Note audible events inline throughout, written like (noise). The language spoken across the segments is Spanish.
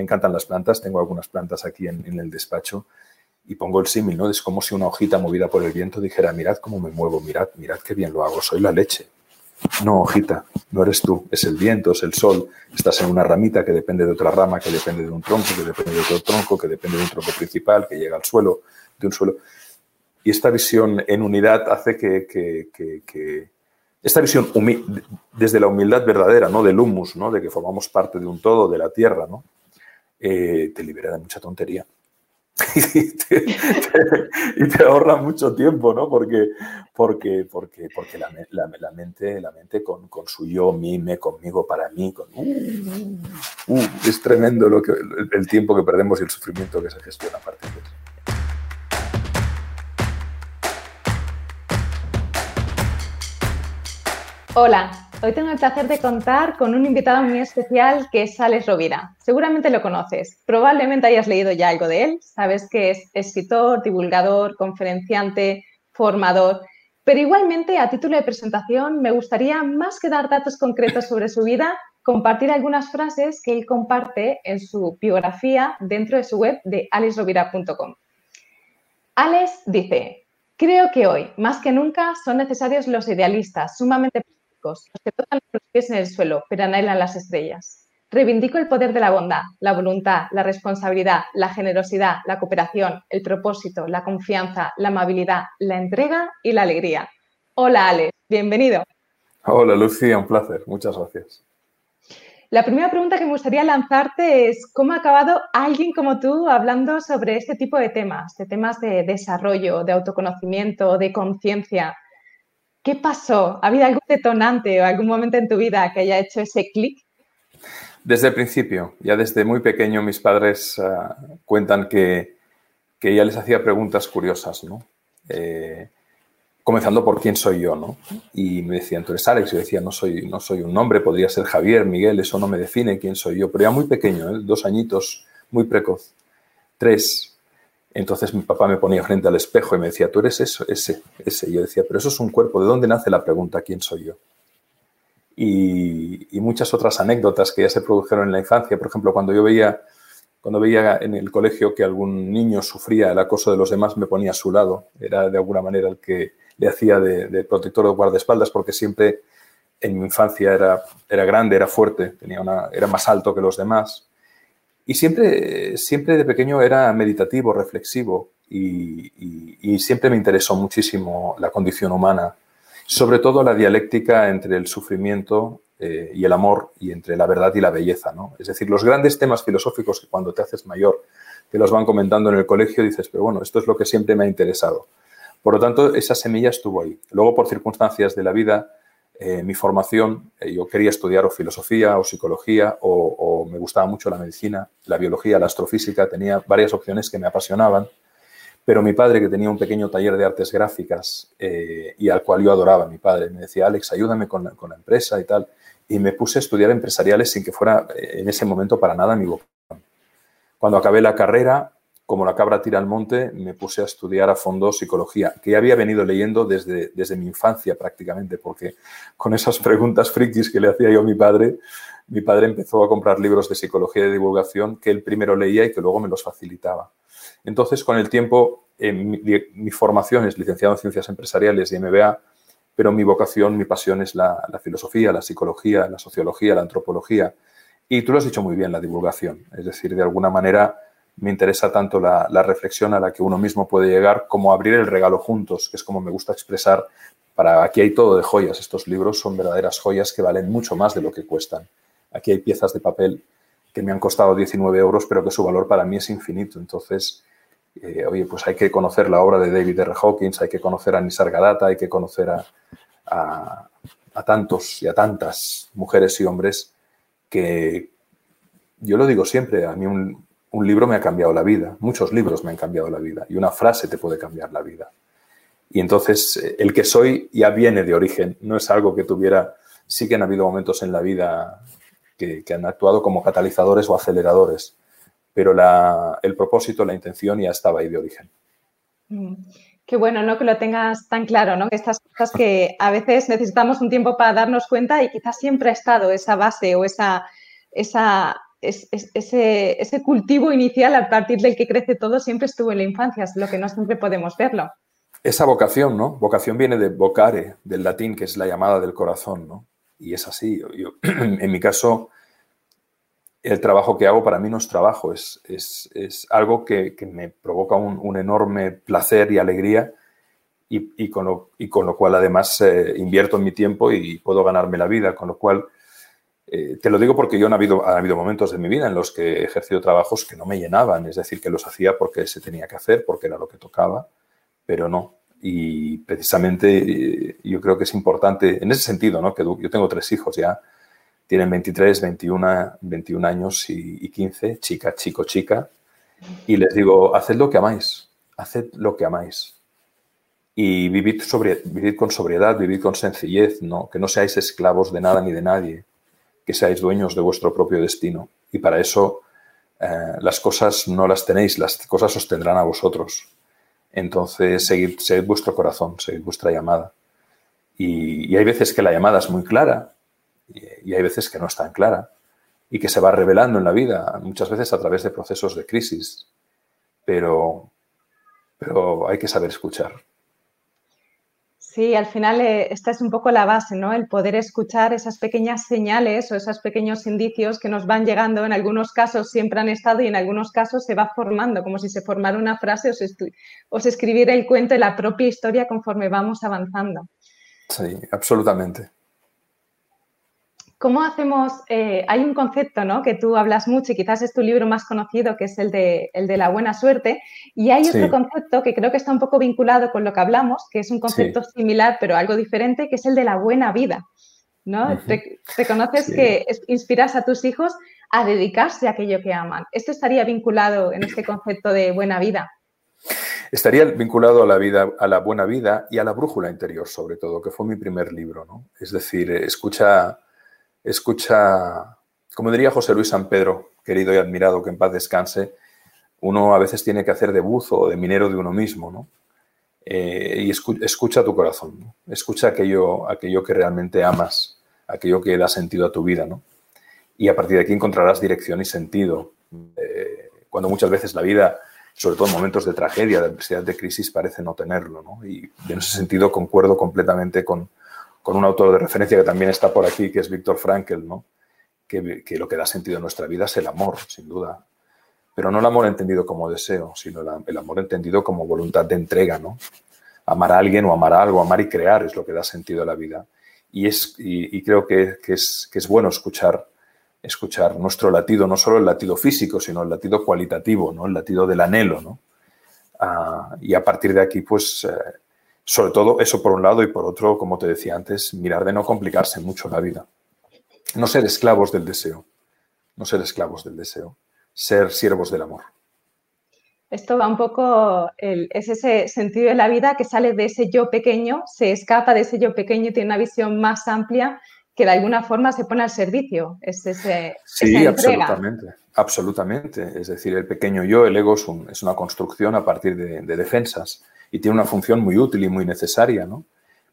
me encantan las plantas, tengo algunas plantas aquí en, en el despacho y pongo el símil, ¿no? Es como si una hojita movida por el viento dijera, mirad cómo me muevo, mirad, mirad qué bien lo hago, soy la leche. No, hojita, no eres tú, es el viento, es el sol, estás en una ramita que depende de otra rama, que depende de un tronco, que depende de otro tronco, que depende de un tronco principal, que llega al suelo, de un suelo. Y esta visión en unidad hace que, que, esta visión desde la humildad verdadera, ¿no? Del humus, ¿no? De que formamos parte de un todo, de la tierra, ¿no? Eh, te libera de mucha tontería. (laughs) y, te, ahorra mucho tiempo, ¿no? Porque, porque, porque, porque la, la, mente, la mente con, con, su yo, mí, me, conmigo, para mí, con, uh, uh, es tremendo lo que, el, tiempo que perdemos y el sufrimiento que se gestiona a partir de eso. Hola, Hoy tengo el placer de contar con un invitado muy especial que es Alex Rovira. Seguramente lo conoces, probablemente hayas leído ya algo de él, sabes que es escritor, divulgador, conferenciante, formador, pero igualmente a título de presentación me gustaría, más que dar datos concretos sobre su vida, compartir algunas frases que él comparte en su biografía dentro de su web de alexrovira.com. Alex dice, creo que hoy, más que nunca, son necesarios los idealistas, sumamente los que tocan los pies en el suelo, pero anhelan las estrellas. Reivindico el poder de la bondad, la voluntad, la responsabilidad, la generosidad, la cooperación, el propósito, la confianza, la amabilidad, la entrega y la alegría. Hola, Alex, bienvenido. Hola, Lucía, un placer. Muchas gracias. La primera pregunta que me gustaría lanzarte es, ¿cómo ha acabado alguien como tú hablando sobre este tipo de temas, de temas de desarrollo, de autoconocimiento, de conciencia? ¿Qué pasó? ¿Ha habido algún detonante o algún momento en tu vida que haya hecho ese clic? Desde el principio, ya desde muy pequeño mis padres ah, cuentan que, que ella les hacía preguntas curiosas, ¿no? Eh, comenzando por quién soy yo, ¿no? Y me decían, tú eres Alex, yo decía, no soy, no soy un nombre, podría ser Javier, Miguel, eso no me define quién soy yo, pero ya muy pequeño, ¿eh? dos añitos, muy precoz, tres, entonces mi papá me ponía frente al espejo y me decía, tú eres eso, ese, ese. Y yo decía, pero eso es un cuerpo, ¿de dónde nace la pregunta, quién soy yo? Y, muchas otras anécdotas que ya se produjeron en la infancia. Por ejemplo, cuando yo veía, cuando veía en el colegio que algún niño sufría el acoso de los demás, me ponía a su lado. Era de alguna manera el que le hacía de, protector o guardaespaldas, porque siempre en mi infancia era, era grande, era fuerte, tenía una, era más alto que los demás y siempre, siempre de pequeño era meditativo, reflexivo y, siempre me interesó muchísimo la condición humana, sobre todo la dialéctica entre el sufrimiento eh, y el amor y entre la verdad y la belleza. ¿no? Es decir, los grandes temas filosóficos que cuando te haces mayor te los van comentando en el colegio dices, pero bueno, esto es lo que siempre me ha interesado. Por lo tanto, esa semilla estuvo ahí. Luego, por circunstancias de la vida, eh, mi formación, eh, yo quería estudiar o filosofía o psicología o, me gustaba mucho la medicina, la biología, la astrofísica, tenía varias opciones que me apasionaban, pero mi padre, que tenía un pequeño taller de artes gráficas eh, y al cual yo adoraba, mi padre, me decía, Alex, ayúdame con la, con la, empresa y tal, y me puse a estudiar empresariales sin que fuera en ese momento para nada mi vocación. Cuando acabé la carrera, como la cabra tira al monte, me puse a estudiar a fondo psicología, que ya había venido leyendo desde, desde mi infancia prácticamente, porque con esas preguntas frikis que le hacía yo a mi padre, mi padre empezó a comprar libros de psicología y de divulgación que él primero leía y que luego me los facilitaba. Entonces, con el tiempo, mi, formación es licenciado en Ciencias Empresariales y MBA, pero mi vocación, mi pasión es la, la filosofía, la psicología, la sociología, la antropología. Y tú lo has dicho muy bien, la divulgación. Es decir, de alguna manera me interesa tanto la, reflexión a la que uno mismo puede llegar como abrir el regalo juntos, que es como me gusta expresar. Para aquí hay todo de joyas. Estos libros son verdaderas joyas que valen mucho más de lo que cuestan. Aquí hay piezas de papel que me han costado 19 euros, pero que su valor para mí es infinito. Entonces, eh, oye, pues hay que conocer la obra de David R. Hawkins, hay que conocer a Nisargadatta, hay que conocer a, a tantos y a tantas mujeres y hombres que, yo lo digo siempre, a mí un, un libro me ha cambiado la vida, muchos libros me han cambiado la vida y una frase te puede cambiar la vida. Y entonces eh, el que soy ya viene de origen, no es algo que tuviera, sí que han habido momentos en la vida que, han actuado como catalizadores o aceleradores, pero el propósito, la intención ya estaba ahí de origen. Mm, qué bueno, ¿no? Que lo tengas tan claro, ¿no? Estas cosas que a veces necesitamos un tiempo para darnos cuenta y quizás siempre ha estado esa base o esa, esa ese, ese, cultivo inicial a partir del que crece todo siempre estuvo en la infancia, es lo que no siempre podemos verlo. Esa vocación, ¿no? Vocación viene de vocare, del latín, que es la llamada del corazón, ¿no? Y es así. Yo, (clears throat) en mi caso, el trabajo que hago para mí no es trabajo, es, es, es algo que, que, me provoca un, un, enorme placer y alegría y, y, con, lo, y con, lo, cual además eh, invierto en mi tiempo y puedo ganarme la vida, con lo cual eh, te lo digo porque yo han habido, ha habido momentos de mi vida en los que he ejercido trabajos que no me llenaban, es decir, que los hacía porque se tenía que hacer, porque era lo que tocaba pero no. Y precisamente eh, yo creo que es importante, en ese sentido, ¿no? que yo tengo tres hijos ya, tienen 23, 21, 21 años y, 15, chica, chico, chica, y les digo, haced lo que amáis, haced lo que amáis. Y vivid, vivid con sobriedad, vivid con sencillez, ¿no? que no seáis esclavos de nada ni de nadie, que seáis dueños de vuestro propio destino. Y para eso eh, las cosas no las tenéis, las cosas os tendrán a vosotros. Entonces, seguid, vuestro corazón, seguid vuestra llamada. Y, hay veces que la llamada es muy clara y, hay veces que no es tan clara y que se va revelando en la vida, muchas veces a través de procesos de crisis. Pero, pero hay que saber escuchar. Sí, al final eh, esta es un poco la base, ¿no? El poder escuchar esas pequeñas señales o esos pequeños indicios que nos van llegando. En algunos casos siempre han estado y en algunos casos se va formando, como si se formara una frase o se, o escribiera el cuento de la propia historia conforme vamos avanzando. Sí, absolutamente. ¿Cómo hacemos? Eh, hay un concepto ¿no? que tú hablas mucho y quizás es tu libro más conocido, que es el de, el de la buena suerte. Y hay otro concepto que creo que está un poco vinculado con lo que hablamos, que es un concepto similar pero algo diferente, que es el de la buena vida. ¿no? Reconoces que inspiras a tus hijos a dedicarse a aquello que aman. ¿Esto estaría vinculado en este concepto de buena vida? Estaría vinculado a la vida, a la buena vida y a la brújula interior, sobre todo, que fue mi primer libro. ¿no? Es decir, escucha escucha, como diría José Luis San Pedro, querido y admirado, que en paz descanse, uno a veces tiene que hacer de buzo o de minero de uno mismo, ¿no? Eh, y escucha tu corazón, escucha aquello, aquello que realmente amas, aquello que da sentido a tu vida, ¿no? Y a partir de aquí encontrarás dirección y sentido. Eh, cuando muchas veces la vida, sobre todo en momentos de tragedia, de adversidad, de crisis, parece no tenerlo, ¿no? Y en ese sentido concuerdo completamente con, con un autor de referencia que también está por aquí, que es Víctor Frankl, ¿no? Que, lo que da sentido a nuestra vida es el amor, sin duda. Pero no el amor entendido como deseo, sino el amor entendido como voluntad de entrega, ¿no? Amar a alguien o amar a algo, amar y crear es lo que da sentido a la vida. Y, es, y, creo que, es, que es bueno escuchar, escuchar nuestro latido, no solo el latido físico, sino el latido cualitativo, ¿no? el latido del anhelo. ¿no? Ah, y a partir de aquí, pues, eh, sobre todo eso por un lado y por otro, como te decía antes, mirar de no complicarse mucho la vida. No ser esclavos del deseo, no ser esclavos del deseo, ser siervos del amor. Esto va un poco, es ese sentido de la vida que sale de ese yo pequeño, se escapa de ese yo pequeño y tiene una visión más amplia que de alguna forma se pone al servicio. Es ese, sí, absolutamente, absolutamente. Es decir, el pequeño yo, el ego, es, una construcción a partir de defensas y tiene una función muy útil y muy necesaria, ¿no?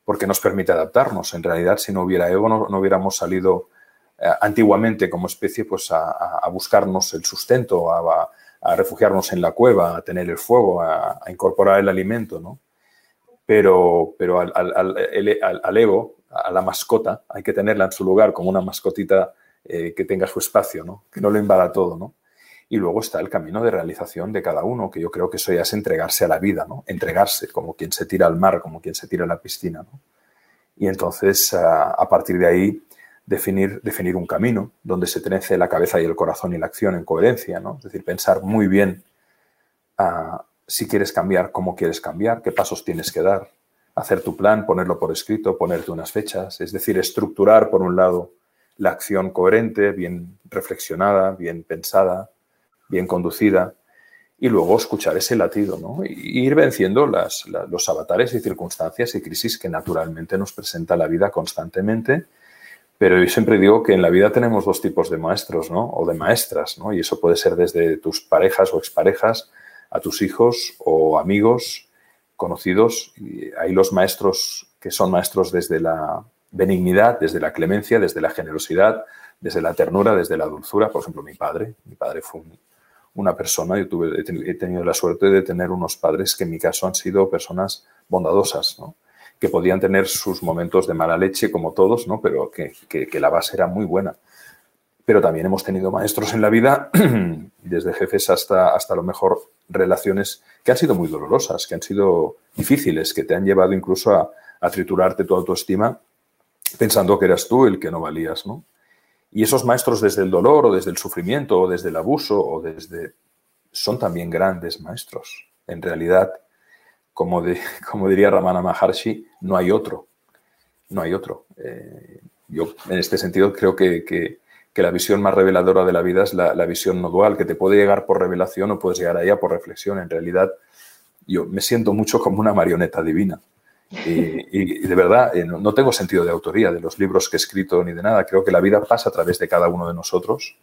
Porque nos permite adaptarnos. En realidad, si no hubiera ego, no, hubiéramos salido eh, antiguamente como especie pues a, buscarnos el sustento, a, refugiarnos en la cueva, a tener el fuego, a, incorporar el alimento, ¿no? Pero, pero al, al, ego, a la mascota, hay que tenerla en su lugar como una mascotita eh, que tenga su espacio, ¿no? Que no lo invada todo, ¿no? Y luego está el camino de realización de cada uno, que yo creo que eso ya es entregarse a la vida, ¿no? Entregarse, como quien se tira al mar, como quien se tira a la piscina. Y entonces, a partir de ahí, definir, definir un camino donde se trece la cabeza y el corazón y la acción en coherencia, ¿no? Es decir, pensar muy bien si quieres cambiar, cómo quieres cambiar, qué pasos tienes que dar, hacer tu plan, ponerlo por escrito, ponerte unas fechas, es decir, estructurar, por un lado, la acción coherente, bien reflexionada, bien pensada, bien conducida, y luego escuchar ese latido, ¿no? Y ir venciendo los avatares y circunstancias y crisis que naturalmente nos presenta la vida constantemente. Pero yo siempre digo que en la vida tenemos dos tipos de maestros, ¿no? O de maestras, ¿no? Y eso puede ser desde tus parejas o exparejas a tus hijos o amigos conocidos. Y hay los maestros que son maestros desde la benignidad, desde la clemencia, desde la generosidad, desde la ternura, desde la dulzura. Por ejemplo, mi padre, mi padre fue una persona, yo tuve, he tenido la suerte de tener unos padres que en mi caso han sido personas bondadosas, que podían tener sus momentos de mala leche como todos, pero que, que, la base era muy buena. Pero también hemos tenido maestros en la vida, (clears throat) desde jefes hasta, hasta lo mejor relaciones que han sido muy dolorosas, que han sido difíciles, que te han llevado incluso a, a triturarte tu autoestima pensando que eras tú el que no valías. ¿no? Y esos maestros desde el dolor o desde el sufrimiento o desde el abuso o desde... son también grandes maestros. En realidad, como, (laughs) como diría Ramana Maharshi, no hay otro. No hay otro. Eh, yo, en este sentido, creo que, la visión más reveladora de la vida es la, visión no dual, que te puede llegar por revelación o puedes llegar a ella por reflexión. En realidad, yo me siento mucho como una marioneta divina. Y, de verdad, eh, no, tengo sentido de autoría de los libros que he escrito ni de nada. Creo que la vida pasa a través de cada uno de nosotros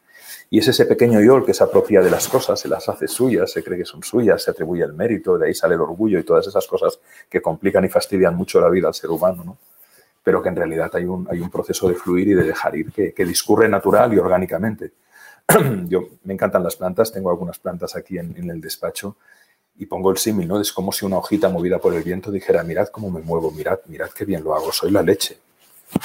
y es ese pequeño yo el que se apropia de las cosas, se las hace suyas, se cree que son suyas, se atribuye el mérito, de ahí sale el orgullo y todas esas cosas que complican y fastidian mucho la vida al ser humano, ¿no? Pero que en realidad hay un, hay un proceso de fluir y de dejar ir que, discurre natural y orgánicamente. (clears throat) Yo me encantan las plantas, tengo algunas plantas aquí en el despacho y pongo el símil, ¿no? Es como si una hojita movida por el viento dijera, mirad cómo me muevo, mirad, mirad qué bien lo hago, soy la leche.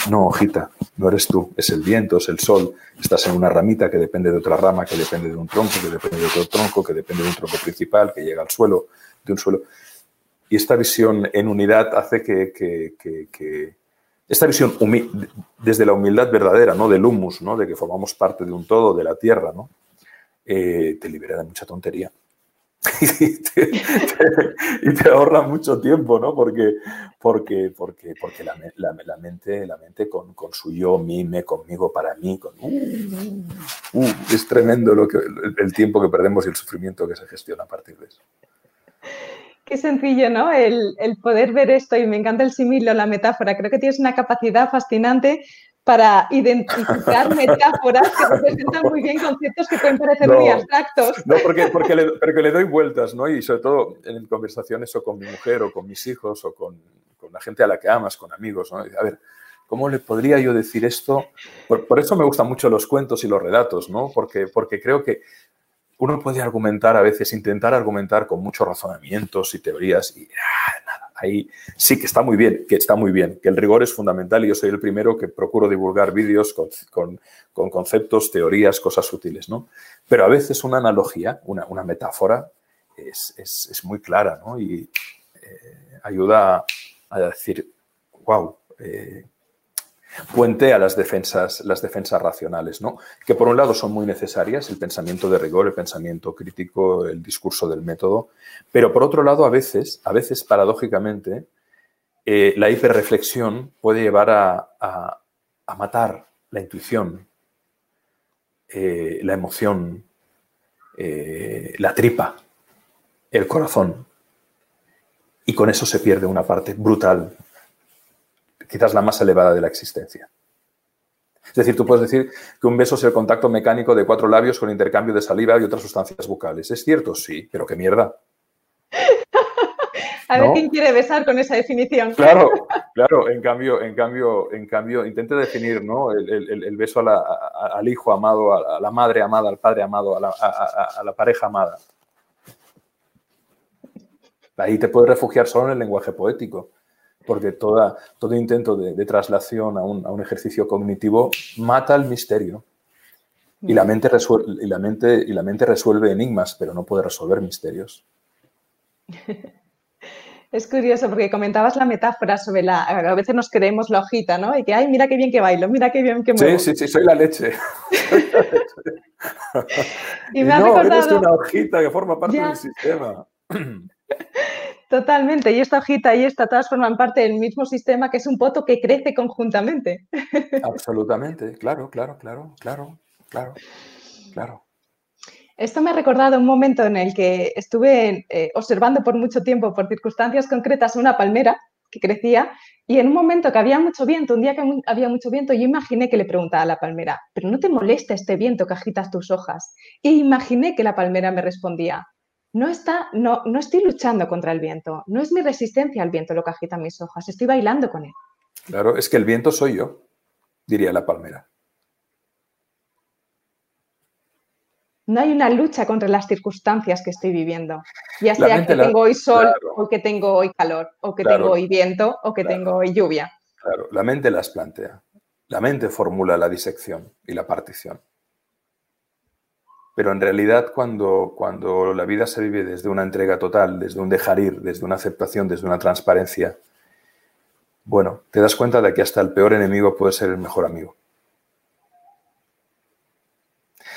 No, hojita, no eres tú, es el viento, es el sol. Estás en una ramita que depende de otra rama, que depende de un tronco, que depende de otro tronco, que depende de un tronco principal, que llega al suelo, de un suelo. Y esta visión en unidad hace que, esta visión desde la humildad verdadera, ¿no? Del humus, ¿no? De que formamos parte de un todo, de la tierra, ¿no? Eh, te libera de mucha tontería. (laughs) y, te, ahorra mucho tiempo, ¿no? Porque, porque, porque, porque la, la, mente, la mente con, con, su yo, mí, me, conmigo, para mí, con, uh, uh, es tremendo lo que, el, tiempo que perdemos y el sufrimiento que se gestiona a partir de eso. Qué sencillo, ¿no? El, el poder ver esto y me encanta el similo, la metáfora. Creo que tienes una capacidad fascinante para identificar (laughs) metáforas que representan muy bien conceptos que pueden parecer muy abstractos. No, porque, porque, le, porque, le, doy vueltas, ¿no? Y sobre todo en conversaciones o con mi mujer o con mis hijos o con, con la gente a la que amas, con amigos, ¿no? A ver, ¿cómo le podría yo decir esto? Por, por, eso me gustan mucho los cuentos y los relatos, ¿no? Porque, porque creo que uno puede argumentar a veces, intentar argumentar con muchos razonamientos y teorías y ah, nada ahí sí que está muy bien, que está muy bien, que el rigor es fundamental y yo soy el primero que procuro divulgar vídeos con, conceptos, teorías, cosas útiles, ¿no? Pero a veces una analogía, una, metáfora es, muy clara. Y eh, ayuda a decir, wow, puente a las defensas, las defensas racionales, ¿no? que por un lado son muy necesarias, el pensamiento de rigor, el pensamiento crítico, el discurso del método, pero por otro lado, a veces, a veces paradójicamente, eh, la hiperreflexión puede llevar a, matar la intuición, eh, la emoción, eh, la tripa, el corazón. Y con eso se pierde una parte brutal quizás la más elevada de la existencia. Es decir, tú puedes decir que un beso es el contacto mecánico de cuatro labios con intercambio de saliva y otras sustancias bucales. ¿Es cierto? Sí, pero qué mierda. (laughs) A ver quién quiere besar con esa definición. Claro, (laughs) claro. En cambio, en cambio, en cambio, intente definir ¿no? el, beso al hijo amado, a, la madre amada, al padre amado, a la, a la pareja amada. Ahí te puedes refugiar solo en el lenguaje poético porque toda, todo intento de, traslación a un, ejercicio cognitivo mata el misterio. Y la, mente resuelve, y, la mente, y la mente resuelve enigmas, pero no puede resolver misterios. (laughs) Es curioso porque comentabas la metáfora sobre la. A veces nos creemos la hojita, ¿no? Y que, ay, mira qué bien que bailo, mira qué bien que muevo. Sí, sí, sí, soy la leche. (laughs) (laughs) y me ha no, recordado... eres una hojita que forma parte del sistema. Totalmente, y esta hojita y esta, todas forman parte del mismo sistema que es un poto que crece conjuntamente. Absolutamente, claro, claro, claro, claro, claro, claro. Esto me ha recordado un momento en el que estuve eh, observando por mucho tiempo, por circunstancias concretas, una palmera que crecía y en un momento que había mucho viento, un día que había mucho viento, yo imaginé que le preguntaba a la palmera, ¿pero no te molesta este viento que agitas tus hojas? Y imaginé que la palmera me respondía, no, está, no, no estoy luchando contra el viento, no es mi resistencia al viento lo que agita mis hojas, estoy bailando con él. Claro, es que el viento soy yo, diría la palmera. no hay una lucha contra las circunstancias que estoy viviendo. Ya sea que tengo hoy sol o que tengo hoy calor, o que tengo hoy viento o que tengo hoy lluvia. Claro, la mente las plantea. La mente formula la disección y la partición. Pero en realidad cuando, cuando la vida se vive desde una entrega total, desde un dejar ir, desde una aceptación, desde una transparencia, bueno, te das cuenta de que hasta el peor enemigo puede ser el mejor amigo.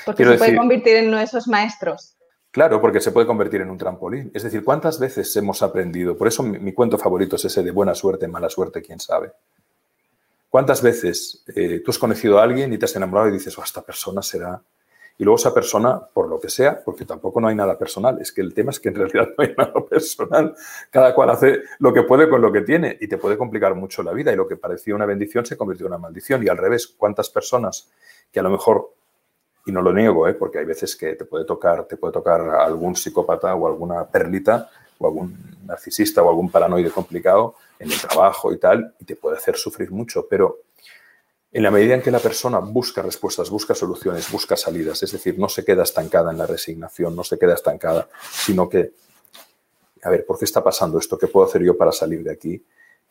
Porque se puede convertir en uno de esos maestros. Claro, porque se puede convertir en un trampolín. Es decir, ¿cuántas veces hemos aprendido? Por eso mi, cuento favorito es ese de buena suerte, mala suerte, quién sabe. ¿Cuántas veces eh, tú has conocido a alguien y te has enamorado y dices, oh, esta persona será... Y luego esa persona, por lo que sea, porque tampoco no hay nada personal, es que el tema es que en realidad no hay (laughs) nada personal. Cada cual hace lo que puede con lo que tiene y te puede complicar mucho la vida y lo que parecía una bendición se convirtió en una maldición. Y al revés, ¿cuántas personas que a lo mejor y no lo niego, ¿eh? porque hay veces que te puede tocar, te puede tocar algún psicópata o alguna perlita o algún narcisista o algún paranoide complicado en el trabajo y tal, y te puede hacer sufrir mucho, pero en la medida en que la persona busca respuestas, busca soluciones, busca salidas, es decir, no se queda estancada en la resignación, no se queda estancada, sino que, a ver, ¿por qué está pasando esto? ¿Qué puedo hacer yo para salir de aquí?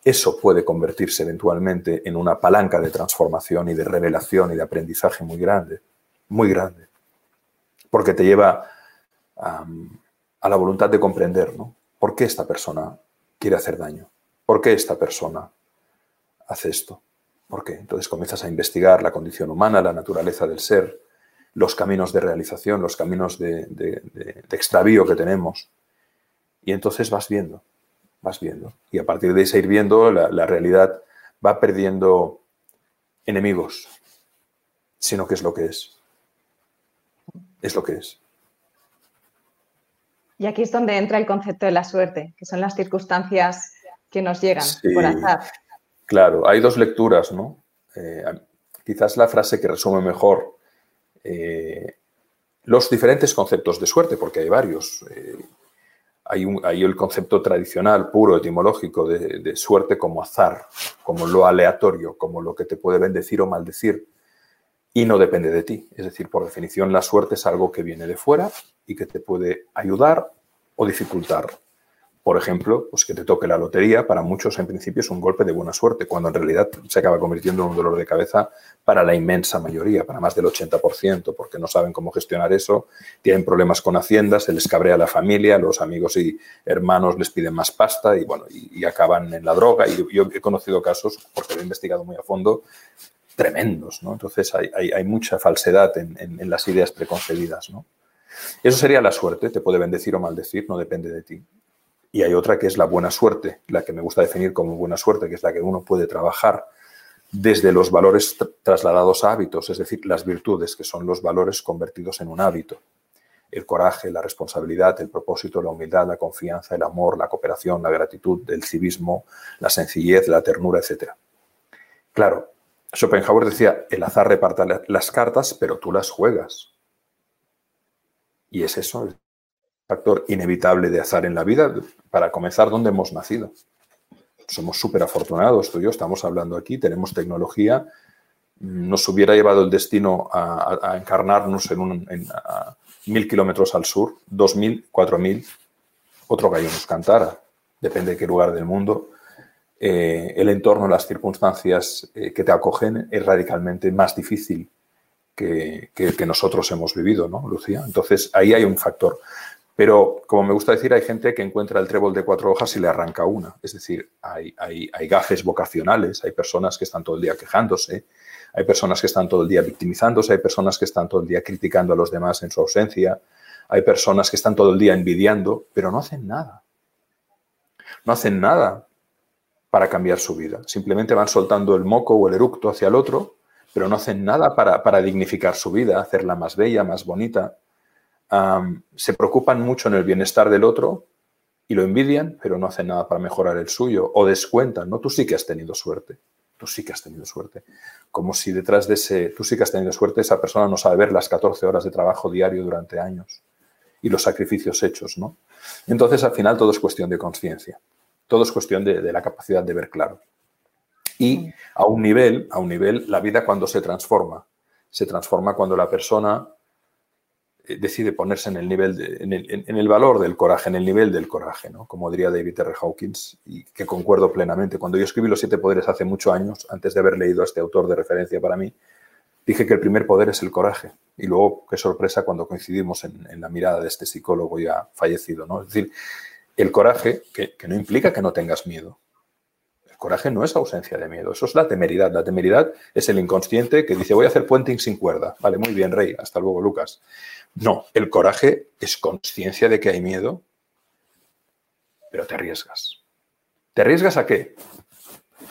Eso puede convertirse eventualmente en una palanca de transformación y de revelación y de aprendizaje muy grande muy grande, porque te lleva a la voluntad de comprender, ¿no? ¿Por qué esta persona quiere hacer daño? ¿Por qué esta persona hace esto? ¿Por qué? Entonces comienzas a investigar la condición humana, la naturaleza del ser, los caminos de realización, los caminos de, extravío que tenemos. Y entonces vas viendo, vas viendo. Y a partir de ese ir viendo, la realidad va perdiendo enemigos, sino que es lo que es es lo que es. Y aquí es donde entra el concepto de la suerte, que son las circunstancias que nos llegan por azar. Claro, hay dos lecturas, ¿no? Eh, quizás la frase que resume mejor eh, los diferentes conceptos de suerte, porque hay varios. Eh, hay, el concepto tradicional, puro, etimológico, de, suerte como azar, como lo aleatorio, como lo que te puede bendecir o maldecir y no depende de ti. Es decir, por definición, la suerte es algo que viene de fuera y que te puede ayudar o dificultar. Por ejemplo, pues que te toque la lotería, para muchos en principio es un golpe de buena suerte, cuando en realidad se acaba convirtiendo en un dolor de cabeza para la inmensa mayoría, para más del 80%, porque no saben cómo gestionar eso, tienen problemas con Hacienda, se les cabrea la familia, los amigos y hermanos les piden más pasta y bueno, y, acaban en la droga. Y yo he conocido casos, porque lo he investigado muy a fondo, tremendos, ¿no? Entonces hay, mucha falsedad en, las ideas preconcebidas, ¿no? Eso sería la suerte, te puede bendecir o maldecir, no depende de ti. Y hay otra que es la buena suerte, la que me gusta definir como buena suerte, que es la que uno puede trabajar desde los valores trasladados a hábitos, es decir, las virtudes, que son los valores convertidos en un hábito. El coraje, la responsabilidad, el propósito, la humildad, la confianza, el amor, la cooperación, la gratitud, el civismo, la sencillez, la ternura, etc. Claro, Schopenhauer decía, el azar reparta las cartas, pero tú las juegas. Y es eso, factor inevitable de azar en la vida, para comenzar, donde hemos nacido. Somos súper afortunados, tú y yo estamos hablando aquí, tenemos tecnología, nos hubiera llevado el destino a, encarnarnos en, un, mil kilómetros al sur, dos mil, cuatro mil, otro gallo nos cantara, depende de qué lugar del mundo eh, el entorno, las circunstancias eh, que te acogen es radicalmente más difícil que, que, nosotros hemos vivido, ¿no, Lucía? Entonces, ahí hay un factor. Pero, como me gusta decir, hay gente que encuentra el trébol de cuatro hojas y le arranca una. Es decir, hay, hay, hay gafes vocacionales, hay personas que están todo el día quejándose, hay personas que están todo el día victimizándose, hay personas que están todo el día criticando a los demás en su ausencia, hay personas que están todo el día envidiando, pero no hacen nada. No hacen nada para cambiar su vida. Simplemente van soltando el moco o el eructo hacia el otro, pero no hacen nada para, dignificar su vida, hacerla más bella, más bonita. Se preocupan mucho en el bienestar del otro y lo envidian, pero no hacen nada para mejorar el suyo o descuentan, ¿no? Tú sí que has tenido suerte, tú sí que has tenido suerte. Como si detrás de ese, tú sí que has tenido suerte, esa persona no sabe ver las 14 horas de trabajo diario durante años y los sacrificios hechos, ¿no? Entonces, al final, todo es cuestión de conciencia. Todo es cuestión de, la capacidad de ver claro. Y a un nivel, a un nivel, la vida cuando se transforma, se transforma cuando la persona decide ponerse en el nivel, en, el, valor del coraje, en el nivel del coraje, ¿no? como diría David R. Hawkins, y que concuerdo plenamente. Cuando yo escribí Los Siete Poderes hace muchos años, antes de haber leído a este autor de referencia para mí, dije que el primer poder es el coraje. Y luego, qué sorpresa cuando coincidimos en, la mirada de este psicólogo ya fallecido. ¿no? Es decir, el coraje, que no implica que no tengas miedo, coraje no es ausencia de miedo, eso es la temeridad. La temeridad es el inconsciente que dice voy a hacer puenting sin cuerda. Vale, muy bien, Rey, hasta luego, Lucas. No, el coraje es conciencia de que hay miedo, pero te arriesgas. ¿Te arriesgas a qué?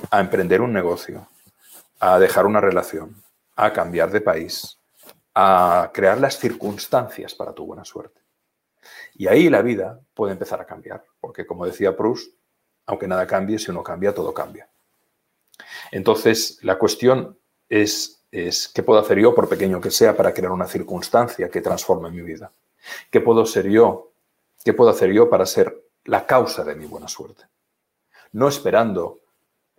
A emprender un negocio, a dejar una relación, a cambiar de país, a crear las circunstancias para tu buena suerte. Y ahí la vida puede empezar a cambiar, porque como decía Proust, aunque nada cambie, si uno cambia, todo cambia. Entonces, la cuestión es, es, ¿qué puedo hacer yo, por pequeño que sea, para crear una circunstancia que transforme mi vida? ¿Qué puedo ser yo? ¿Qué puedo hacer yo para ser la causa de mi buena suerte? No esperando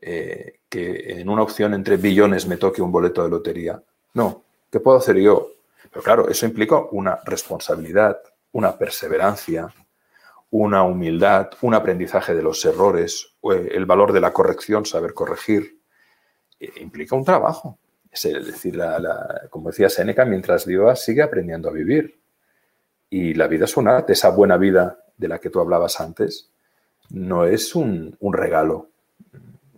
eh, que en una opción entre billones me toque un boleto de lotería. No, ¿qué puedo hacer yo? Pero claro, eso implica una responsabilidad, una perseverancia, una humildad, un aprendizaje de los errores, eh, el valor de la corrección, saber corregir, eh, implica un trabajo. Es decir, como decía Seneca, mientras viva sigue aprendiendo a vivir. Y la vida es un arte, esa buena vida de la que tú hablabas antes, no es un, regalo,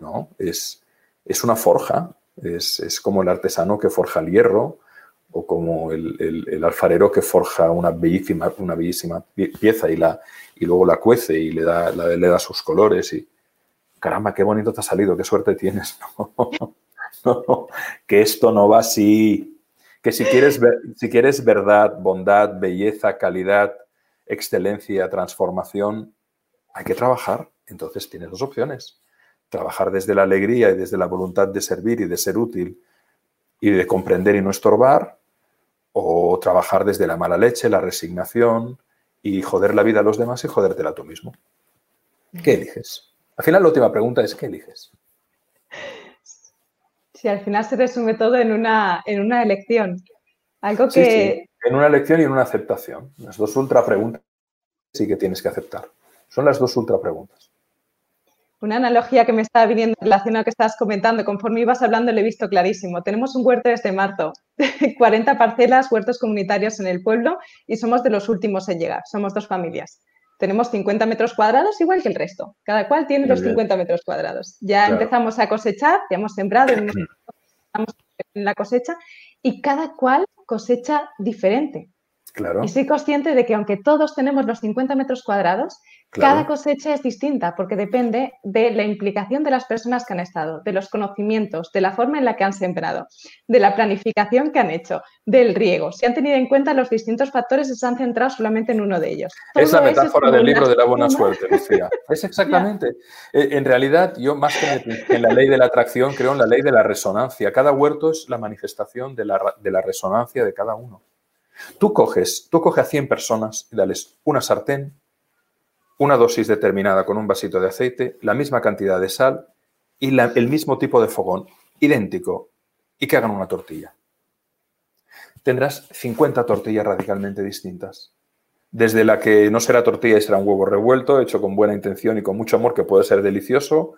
¿no? Es, es una forja, es, es, como el artesano que forja el hierro o como el, alfarero que forja una bellísima, una bellísima pieza y, la, y luego la cuece y le da, le da sus colores y caramba, qué bonito te ha salido, qué suerte tienes. (laughs) que esto no va así, que si quieres, si quieres verdad, bondad, belleza, calidad, excelencia, transformación, hay que trabajar. Entonces tienes dos opciones. Trabajar desde la alegría y desde la voluntad de servir y de ser útil y de comprender y no estorbar, o trabajar desde la mala leche, la resignación y joder la vida a los demás y jodértela tú mismo. ¿Qué eliges? Al final la última pregunta es ¿qué eliges? Sí, al final se resume todo en una, en una elección. Algo que... En una elección y en una aceptación. Las dos ultra preguntas sí que tienes que aceptar. Son las dos ultra preguntas. Una analogía que me está viniendo en relación a lo que estás comentando, conforme ibas hablando lo he visto clarísimo. Tenemos un huerto desde marzo, (laughs) 40 parcelas, huertos comunitarios en el pueblo y somos de los últimos en llegar, somos dos familias. Tenemos 50 metros cuadrados igual que el resto, cada cual tiene los 50 metros cuadrados. Ya empezamos a cosechar, ya hemos sembrado, (clears throat) estamos en la cosecha y cada cual cosecha diferente. Claro. Y soy consciente de que aunque todos tenemos los 50 metros cuadrados, cada cosecha es distinta porque depende de la implicación de las personas que han estado, de los conocimientos, de la forma en la que han sembrado, de la planificación que han hecho, del riego. Si han tenido en cuenta los distintos factores y se han centrado solamente en uno de ellos. es la metáfora del libro de la buena suerte, Lucía. (laughs) Es exactamente. Eh, en realidad, yo más que en la ley de la atracción, creo en la ley de la resonancia. Cada huerto es la manifestación de la, de la resonancia de cada uno. Tú coges, tú coges a 100 personas y dales una sartén, una dosis determinada con un vasito de aceite, la misma cantidad de sal y el mismo tipo de fogón, idéntico, y que hagan una tortilla. Tendrás 50 tortillas radicalmente distintas. Desde la que no será tortilla y será un huevo revuelto, hecho con buena intención y con mucho amor, que puede ser delicioso,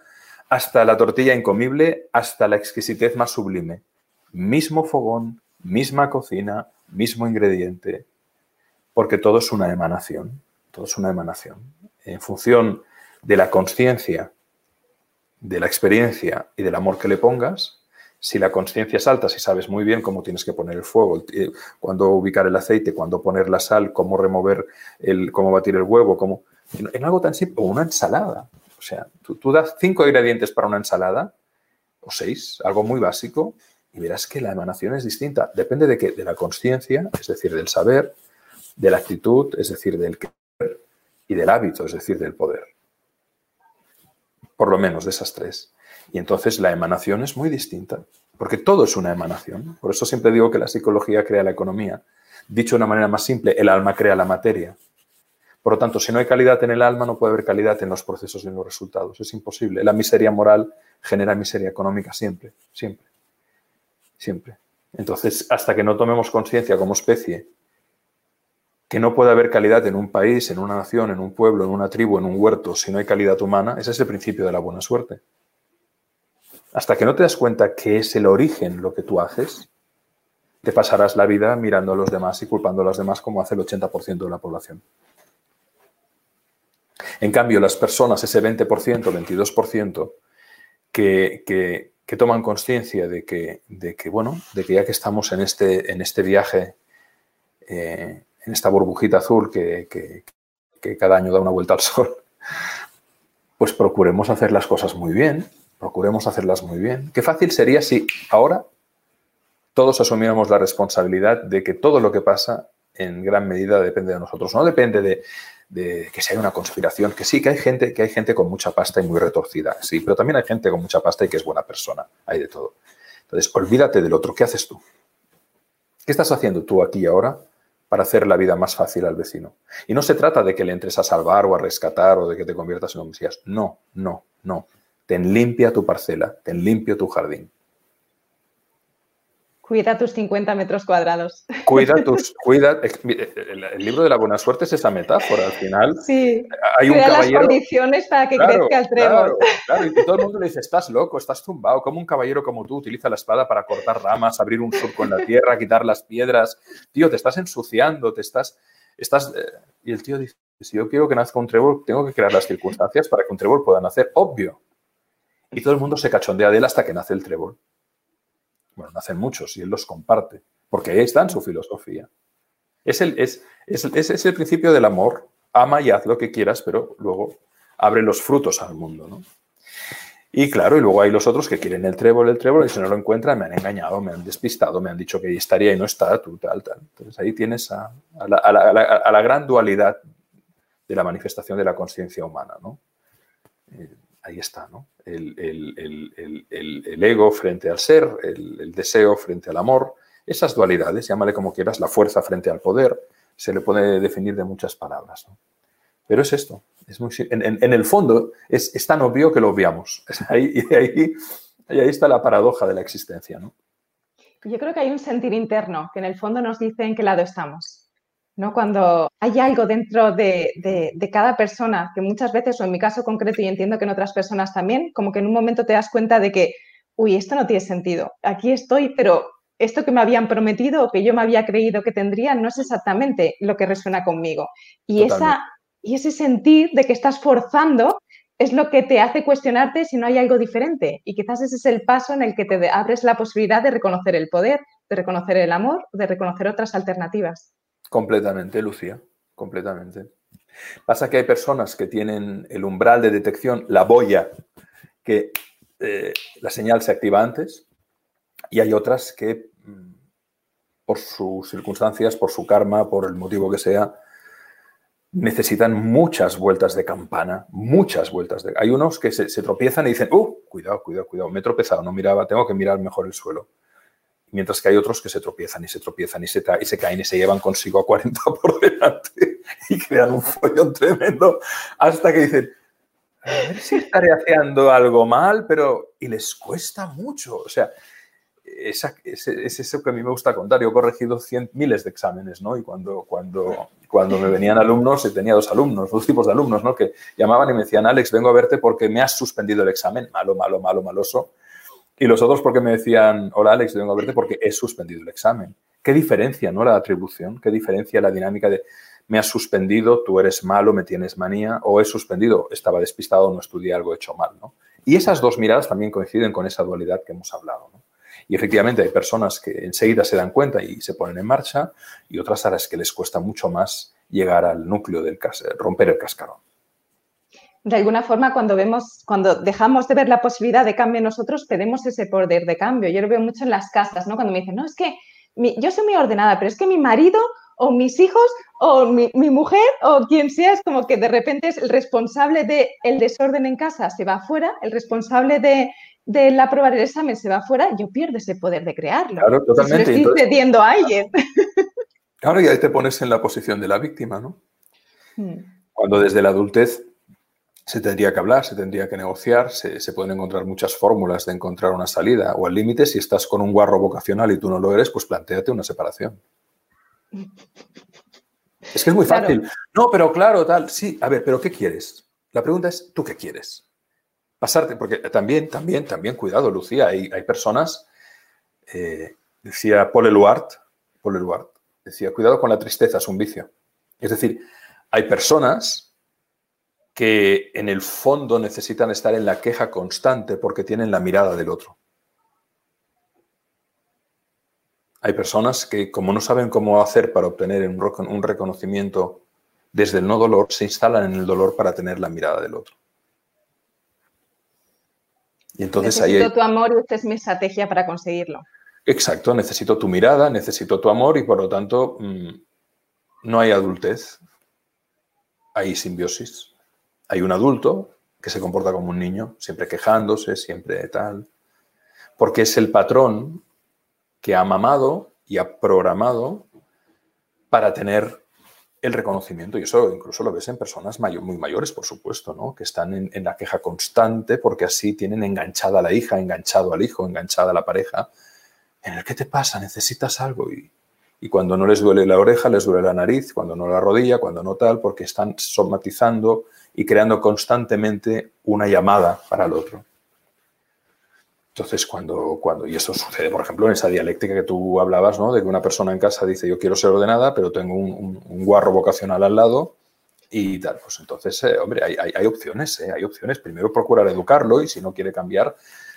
hasta la tortilla incomible, hasta la exquisitez más sublime. Mismo fogón, misma cocina, mismo ingrediente, porque todo es una emanación, todo es una emanación en función de la conciencia, de la experiencia y del amor que le pongas, si la conciencia es alta, si sabes muy bien cómo tienes que poner el fuego, eh, cuándo ubicar el aceite, cuándo poner la sal, cómo remover, el, cómo batir el huevo, cómo, en, algo tan simple, una ensalada. O sea, tú, das cinco ingredientes para una ensalada, o seis, algo muy básico, y verás que la emanación es distinta. Depende de qué, de la conciencia, es decir, del saber, de la actitud, es decir, del que y del hábito, es decir, del poder. Por lo menos de esas tres. Y entonces la emanación es muy distinta, porque todo es una emanación. Por eso siempre digo que la psicología crea la economía. Dicho de una manera más simple, el alma crea la materia. Por lo tanto, si no hay calidad en el alma, no puede haber calidad en los procesos y en los resultados. Es imposible. La miseria moral genera miseria económica siempre, siempre, siempre. Entonces, hasta que no tomemos conciencia como especie que no puede haber calidad en un país, en una nación, en un pueblo, en una tribu, en un huerto, si no hay calidad humana, ese es el principio de la buena suerte. Hasta que no te das cuenta que es el origen lo que tú haces, te pasarás la vida mirando a los demás y culpando a los demás como hace el 80% de la población. En cambio, las personas, ese 20%, 22%, que, que, que toman conciencia de que, de que, bueno, de que ya que estamos en este, en este viaje eh, en esta burbujita azul que, cada año da una vuelta al sol, (laughs) pues procuremos hacer las cosas muy bien, procuremos hacerlas muy bien. Qué fácil sería si ahora todos asumiéramos la responsabilidad de que todo lo que pasa en gran medida depende de nosotros. No depende de, de que sea una conspiración, que sí, que hay gente, que hay gente con mucha pasta y muy retorcida, sí, pero también hay gente con mucha pasta y que es buena persona, hay de todo. Entonces, olvídate del otro, ¿qué haces tú? ¿Qué estás haciendo tú aquí ahora para hacer la vida más fácil al vecino. Y no se trata de que le entres a salvar o a rescatar o de que te conviertas en un mesías. No, no, no. Ten limpia tu parcela, ten limpio tu jardín. Cuida tus 50 metros cuadrados. Cuida tus. (laughs) Cuida, el, libro de la buena suerte es esa metáfora. Al final, sí. hay un caballero. las condiciones para que crezca el trébol. Claro, y todo el mundo le dice: Estás loco, estás tumbado. Como un caballero como tú utiliza la espada para cortar ramas, abrir un surco en la tierra, quitar las piedras. Tío, te estás ensuciando, te estás. estás eh, Y el tío dice: Si yo quiero que nazca un trébol, tengo que crear las circunstancias para que un trébol pueda nacer. Obvio. Y todo el mundo se cachondea de él hasta que nace el trébol. Bueno, nacen muchos y él los comparte, porque ahí está en su filosofía. Es el, es, es, el principio del amor. Ama y haz lo que quieras, pero luego abre los frutos al mundo, ¿no? Y claro, y luego hay los otros que quieren el trébol, el trébol, y si no lo encuentran, me han engañado, me han despistado, me han dicho que ahí estaría y no está, tú, tal, tal. Entonces ahí tienes a, la, gran dualidad de la manifestación de la conciencia humana, ¿no? Ahí está, ¿no? El, ego frente al ser, el, deseo frente al amor, esas dualidades, llámale como quieras, la fuerza frente al poder, se le puede definir de muchas palabras. Pero es esto, es muy, en, el fondo es, tan obvio que lo obviamos. (laughs) Ahí, y ahí, ahí está la paradoja de la existencia. ¿no? Yo creo que hay un sentir interno que en el fondo nos dice en qué lado estamos. ¿No? Cuando hay algo dentro de, cada persona, que muchas veces, o en mi caso concreto, y entiendo que en otras personas también, como que en un momento te das cuenta de que, uy, esto no tiene sentido, aquí estoy, pero esto que me habían prometido o que yo me había creído que tendría no es exactamente lo que resuena conmigo. Y, esa, y ese sentir de que estás forzando es lo que te hace cuestionarte si no hay algo diferente. Y quizás ese es el paso en el que te abres la posibilidad de reconocer el poder, de reconocer el amor, de reconocer otras alternativas. Completamente, Lucía, completamente. Pasa que hay personas que tienen el umbral de detección, la boya, que eh, la señal se activa antes, y hay otras que, mm, por sus circunstancias, por su karma, por el motivo que sea, necesitan muchas vueltas de campana, muchas vueltas de... Hay unos que se, se tropiezan y dicen, ¡uh! Cuidado, cuidado, cuidado, me he tropezado, no miraba, tengo que mirar mejor el suelo mientras que hay otros que se tropiezan y se tropiezan y se, y se caen y se llevan consigo a 40 (laughs) por delante y crean un follón tremendo hasta que dicen, a ver si estaré haciendo algo mal, pero... Y les cuesta mucho. O sea, es, eso que a mí me gusta contar. Yo he corregido cien, miles de exámenes, ¿no? Y cuando, cuando, cuando me venían alumnos, y tenía dos alumnos, dos tipos de alumnos, ¿no? Que llamaban y me decían, Alex, vengo a verte porque me has suspendido el examen. Malo, malo, malo, maloso. Y los otros porque me decían, hola Alex, vengo a verte porque he suspendido el examen. ¿Qué diferencia, no? La atribución, qué diferencia la dinámica de me has suspendido, tú eres malo, me tienes manía, o he suspendido, estaba despistado, no estudié algo hecho mal, ¿no? Y esas dos miradas también coinciden con esa dualidad que hemos hablado, ¿no? Y efectivamente hay personas que enseguida se dan cuenta y se ponen en marcha y otras a las que les cuesta mucho más llegar al núcleo del romper el cascarón de alguna forma cuando vemos, cuando dejamos de ver la posibilidad de cambio nosotros, perdemos ese poder de cambio. Yo lo veo mucho en las casas, ¿no? Cuando me dicen, no, es que yo soy muy ordenada, pero es que mi marido o mis hijos o mi, mujer o quien sea es como que de repente es el responsable del el desorden en casa, se va afuera, el responsable de, de aprobar el examen se va afuera, yo pierdo ese poder de crearlo. Claro, totalmente. Estoy cediendo a alguien. Claro, y ahí te pones en la posición de la víctima, ¿no? Hmm. Cuando desde la adultez se tendría que hablar, se tendría que negociar, se, pueden encontrar muchas fórmulas de encontrar una salida o al límite, si estás con un guarro vocacional y tú no lo eres, pues planteate una separación. Es que es muy fácil. No, pero claro, tal. Sí, a ver, pero ¿qué quieres? La pregunta es, ¿tú qué quieres? Pasarte, porque también, también, también, cuidado, Lucía, hay, hay personas, eh, decía Paul Eluard, Paul Eluard, decía, cuidado con la tristeza, es un vicio. Es decir, hay personas que en el fondo necesitan estar en la queja constante porque tienen la mirada del otro. Hay personas que, como no saben cómo hacer para obtener un reconocimiento desde el no dolor, se instalan en el dolor para tener la mirada del otro. Y entonces necesito tu amor y esta es mi estrategia para conseguirlo. Exacto, necesito tu mirada, necesito tu amor y por lo tanto mm, no hay adultez, hay simbiosis. Hay un adulto que se comporta como un niño, siempre quejándose, siempre tal, porque es el patrón que ha mamado y ha programado para tener el reconocimiento. Y eso incluso lo ves en personas muy mayores, por supuesto, ¿no? que están en, la queja constante porque así tienen enganchada a la hija, enganchado al hijo, enganchada a la pareja. En el que te pasa, necesitas algo. Y, y cuando no les duele la oreja, les duele la nariz, cuando no la rodilla, cuando no tal, porque están somatizando y creando constantemente una llamada para el otro. Entonces, cuando, cuando, y eso sucede, por ejemplo, en esa dialéctica que tú hablabas, ¿no? De que una persona en casa dice, yo quiero ser ordenada, pero tengo un, guarro vocacional al lado y tal. Pues entonces, eh, hombre, hay, hay, opciones, ¿eh? hay opciones. Primero procurar educarlo y si no quiere cambiar,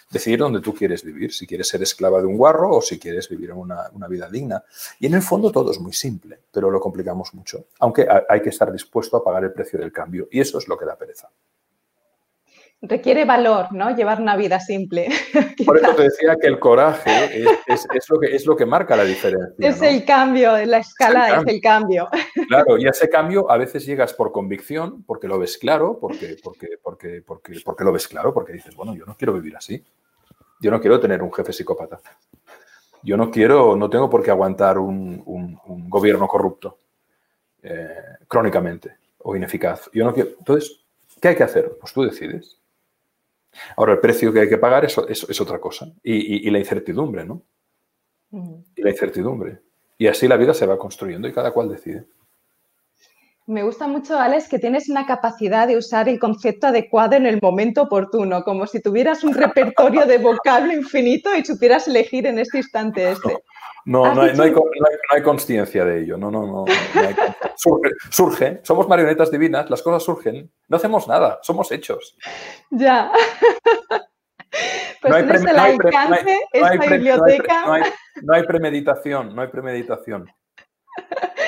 decidir dónde tú quieres vivir, si quieres ser esclava de un guarro o si quieres vivir una, una vida digna. Y en el fondo todo es muy simple, pero lo complicamos mucho, aunque hay que estar dispuesto a pagar el precio del cambio y eso es lo que da pereza requiere valor, ¿no? Llevar una vida simple. (laughs) Por eso te decía que el coraje es, lo, que, es lo que marca la diferencia. Es el cambio, la escala es el, cambio. (laughs) Claro, y a ese cambio a veces llegas por convicción, porque lo ves claro, porque, porque, porque, porque, porque lo ves claro, porque dices, bueno, yo no quiero vivir así. Yo no quiero tener un jefe psicópata. Yo no quiero, no tengo por qué aguantar un, gobierno corrupto eh, crónicamente o ineficaz. Yo no quiero. Entonces, ¿qué hay que hacer? Pues tú decides. Ahora, el precio que hay que pagar es, es, otra cosa. Y, la incertidumbre, ¿no? Y la incertidumbre. Y así la vida se va construyendo y cada cual decide. Me gusta mucho, Alex, que tienes una capacidad de usar el concepto adecuado en el momento oportuno, como si tuvieras un repertorio de vocablo infinito y supieras elegir en este instante este. No, no, hay, no, hay, conciencia de ello. No, no, no. surge, somos marionetas divinas, las cosas surgen. No hacemos nada, somos hechos. Ya. (laughs) Pues no hay el alcance, esta biblioteca. No hay premeditación, no hay premeditación. (laughs)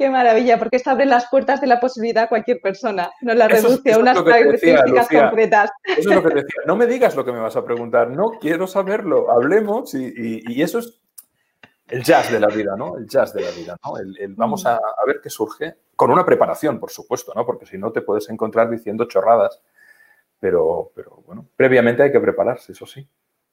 Qué maravilla, porque esto abre las puertas de la posibilidad a cualquier persona, no la reduce a unas características concretas. Eso es lo que te decía. No me digas lo que me vas a preguntar, no quiero saberlo, hablemos y eso es el jazz de la vida, ¿no? El jazz de la vida, ¿no? El, vamos a, ver qué surge, con una preparación, por supuesto, ¿no? Porque si no te puedes encontrar diciendo chorradas, pero, pero bueno, previamente hay que prepararse, eso sí.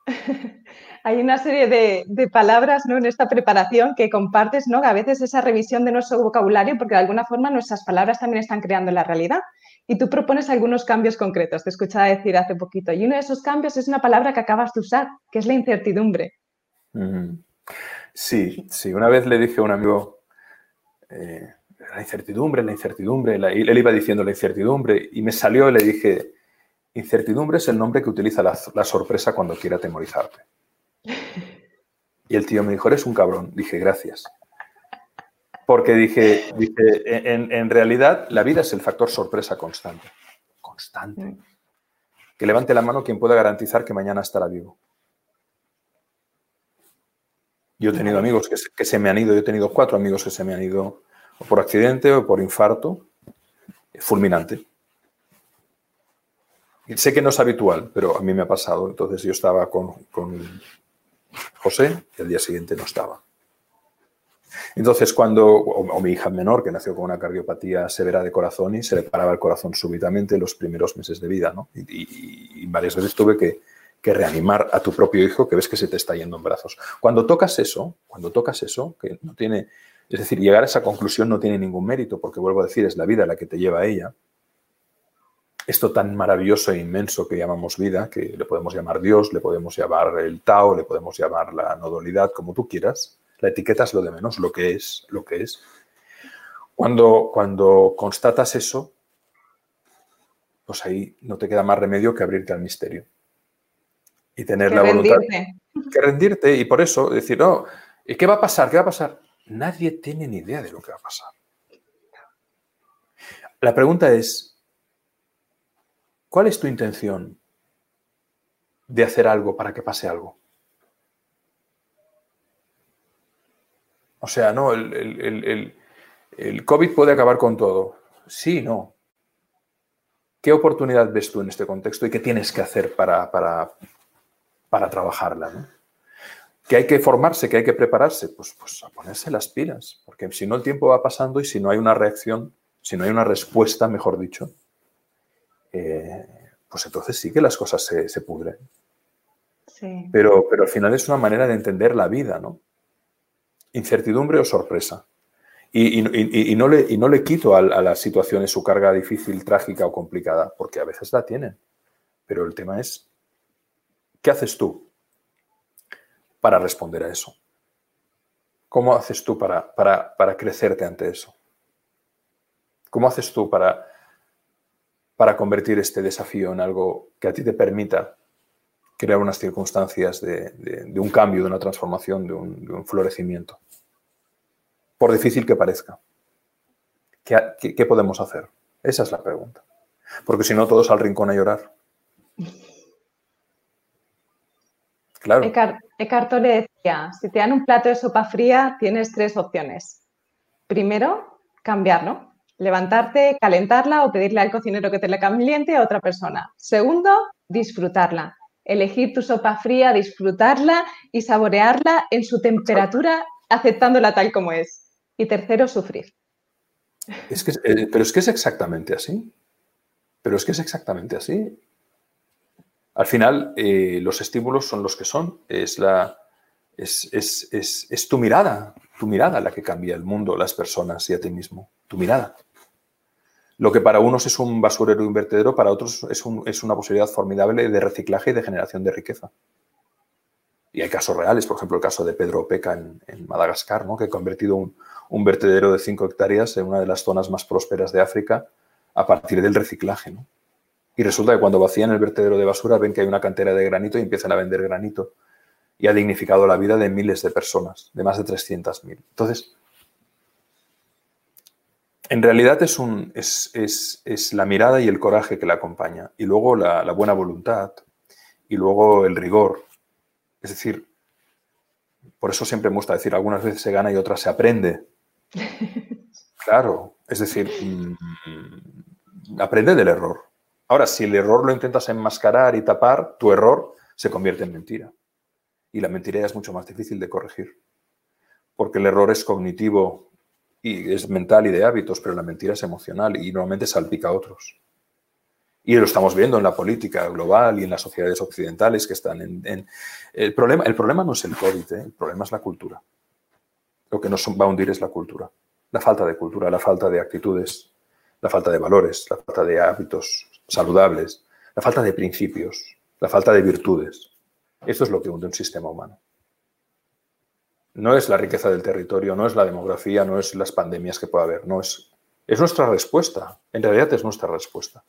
(laughs) hay una serie de, palabras ¿no? en esta preparación que compartes, ¿no? a veces esa revisión de nuestro vocabulario, porque de alguna forma nuestras palabras también están creando la realidad. Y tú propones algunos cambios concretos, te escuchaba decir hace poquito. Y uno de esos cambios es una palabra que acabas de usar, que es la incertidumbre. Sí, sí. Una vez le dije a un amigo, eh, la incertidumbre, la incertidumbre, él iba diciendo la incertidumbre y me salió y le dije, incertidumbre es el nombre que utiliza la, sorpresa cuando quiere atemorizarte. Y el tío me dijo, eres un cabrón. Dije, gracias. Porque dije, en, en, realidad la vida es el factor sorpresa constante. Constante. Mm. Que levante la mano quien pueda garantizar que mañana estará vivo. Yo he tenido amigos que se, me han ido, yo he tenido cuatro amigos que se me han ido o por accidente o por infarto, fulminante. Y sé que no es habitual, pero a mí me ha pasado. Entonces yo estaba con, José y al día siguiente no estaba. Entonces, cuando, o, mi hija menor, que nació con una cardiopatía severa de corazón y se le paraba el corazón súbitamente en los primeros meses de vida, ¿no? y varias veces tuve que, que reanimar a tu propio hijo que ves que se te está yendo en brazos. Cuando tocas eso, cuando tocas eso, que no tiene, es decir, llegar a esa conclusión no tiene ningún mérito, porque vuelvo a decir, es la vida la que te lleva a ella. Esto tan maravilloso e inmenso que llamamos vida, que le podemos llamar Dios, le podemos llamar el Tao, le podemos llamar la nodalidad, como tú quieras. La etiqueta es lo de menos, lo que es, lo que es. Cuando, cuando constatas eso, pues ahí no te queda más remedio que abrirte al misterio. Y tener la voluntad. Que rendirte. Y por eso decir, no, ¿y qué va a pasar? ¿Qué va a pasar? Nadie tiene ni idea de lo que va a pasar. La pregunta es, ¿cuál es tu intención de hacer algo para que pase algo? O sea, no, el, COVID puede acabar con todo. Sí, no. ¿Qué oportunidad ves tú en este contexto y qué tienes que hacer para, para, para trabajarla? Que hay que formarse, que hay que prepararse, pues, pues a ponerse las pilas, porque si no el tiempo va pasando y si no hay una reacción, si no hay una respuesta, mejor dicho, eh, pues entonces sí que las cosas se, se pudren. Sí. Pero, pero al final es una manera de entender la vida, ¿no? Incertidumbre o sorpresa. Y, no le, y, no le, quito a, a, las situaciones su carga difícil, trágica o complicada, porque a veces la tienen. Pero el tema es, ¿qué haces tú para responder a eso? ¿Cómo haces tú para, para, para crecerte ante eso? ¿Cómo haces tú para, para convertir este desafío en algo que a ti te permita crear unas circunstancias de, de, un cambio, de una transformación, de un, de un florecimiento? por difícil que parezca. ¿Qué, podemos hacer? Esa es la pregunta. Porque si no, todos al rincón a llorar. (laughs) Claro. Eckhart, le decía, si te dan un plato de sopa fría, tienes tres opciones. Primero, cambiarlo. Levantarte, calentarla o pedirle al cocinero que te la caliente a otra persona. Segundo, disfrutarla. Elegir tu sopa fría, disfrutarla y saborearla en su temperatura, aceptándola tal como es. Y tercero, sufrir. Es eh, pero es que es exactamente así. Pero es que es exactamente así. Al final, eh, los estímulos son los que son. Es, la, es, es, tu mirada, tu mirada la que cambia el mundo, las personas y a ti mismo. Tu mirada. Lo que para unos es un basurero y un vertedero, para otros es, una posibilidad formidable de reciclaje y de generación de riqueza. Y hay casos reales, por ejemplo, el caso de Pedro Opeca en, Madagascar, ¿no? que ha convertido un, un vertedero de 5 hectáreas en una de las zonas más prósperas de África a partir del reciclaje. ¿no? Y resulta que cuando vacían el vertedero de basura ven que hay una cantera de granito y empiezan a vender granito. Y ha dignificado la vida de miles de personas, de más de 300.000. Entonces, en realidad es, un, es, es, es, la mirada y el coraje que la acompaña. Y luego la, la buena voluntad. Y luego el rigor. Es decir, por eso siempre me gusta decir, algunas veces se gana y otras se aprende. (laughs) Claro, es decir, mm, aprende del error. Ahora, si el error lo intentas enmascarar y tapar, tu error se convierte en mentira. Y la mentira es mucho más difícil de corregir. Porque el error es cognitivo y es mental y de hábitos, pero la mentira es emocional y normalmente salpica a otros. Y lo estamos viendo en la política global y en las sociedades occidentales que están en... El, problema, el problema no es el COVID, ¿eh? el problema es la cultura. Lo que nos va a hundir es la cultura. La falta de cultura, la falta de actitudes, la falta de valores, la falta de hábitos saludables, la falta de principios, la falta de virtudes. Esto es lo que hunde un sistema humano. No es la riqueza del territorio, no es la demografía, no es las pandemias que pueda haber, no es, es nuestra respuesta. En realidad es nuestra respuesta.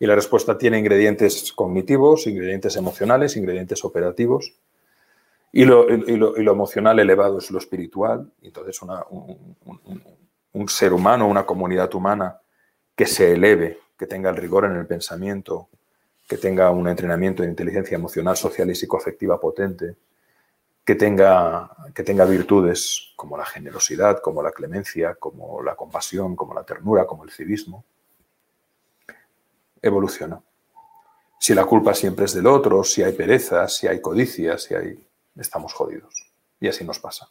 Y la respuesta tiene ingredientes cognitivos, ingredientes emocionales, ingredientes operativos. Y lo, emocional elevado es lo espiritual. Entonces, un, ser humano, una comunidad humana que se eleve, que tenga el rigor en el pensamiento, que tenga un entrenamiento de inteligencia emocional, social y psicoafectiva potente, que tenga, que tenga virtudes como la generosidad, como la clemencia, como la compasión, como la ternura, como el civismo, evoluciona. Si la culpa siempre es del otro, si hay pereza, si hay codicia, si hay... estamos jodidos. Y así nos pasa.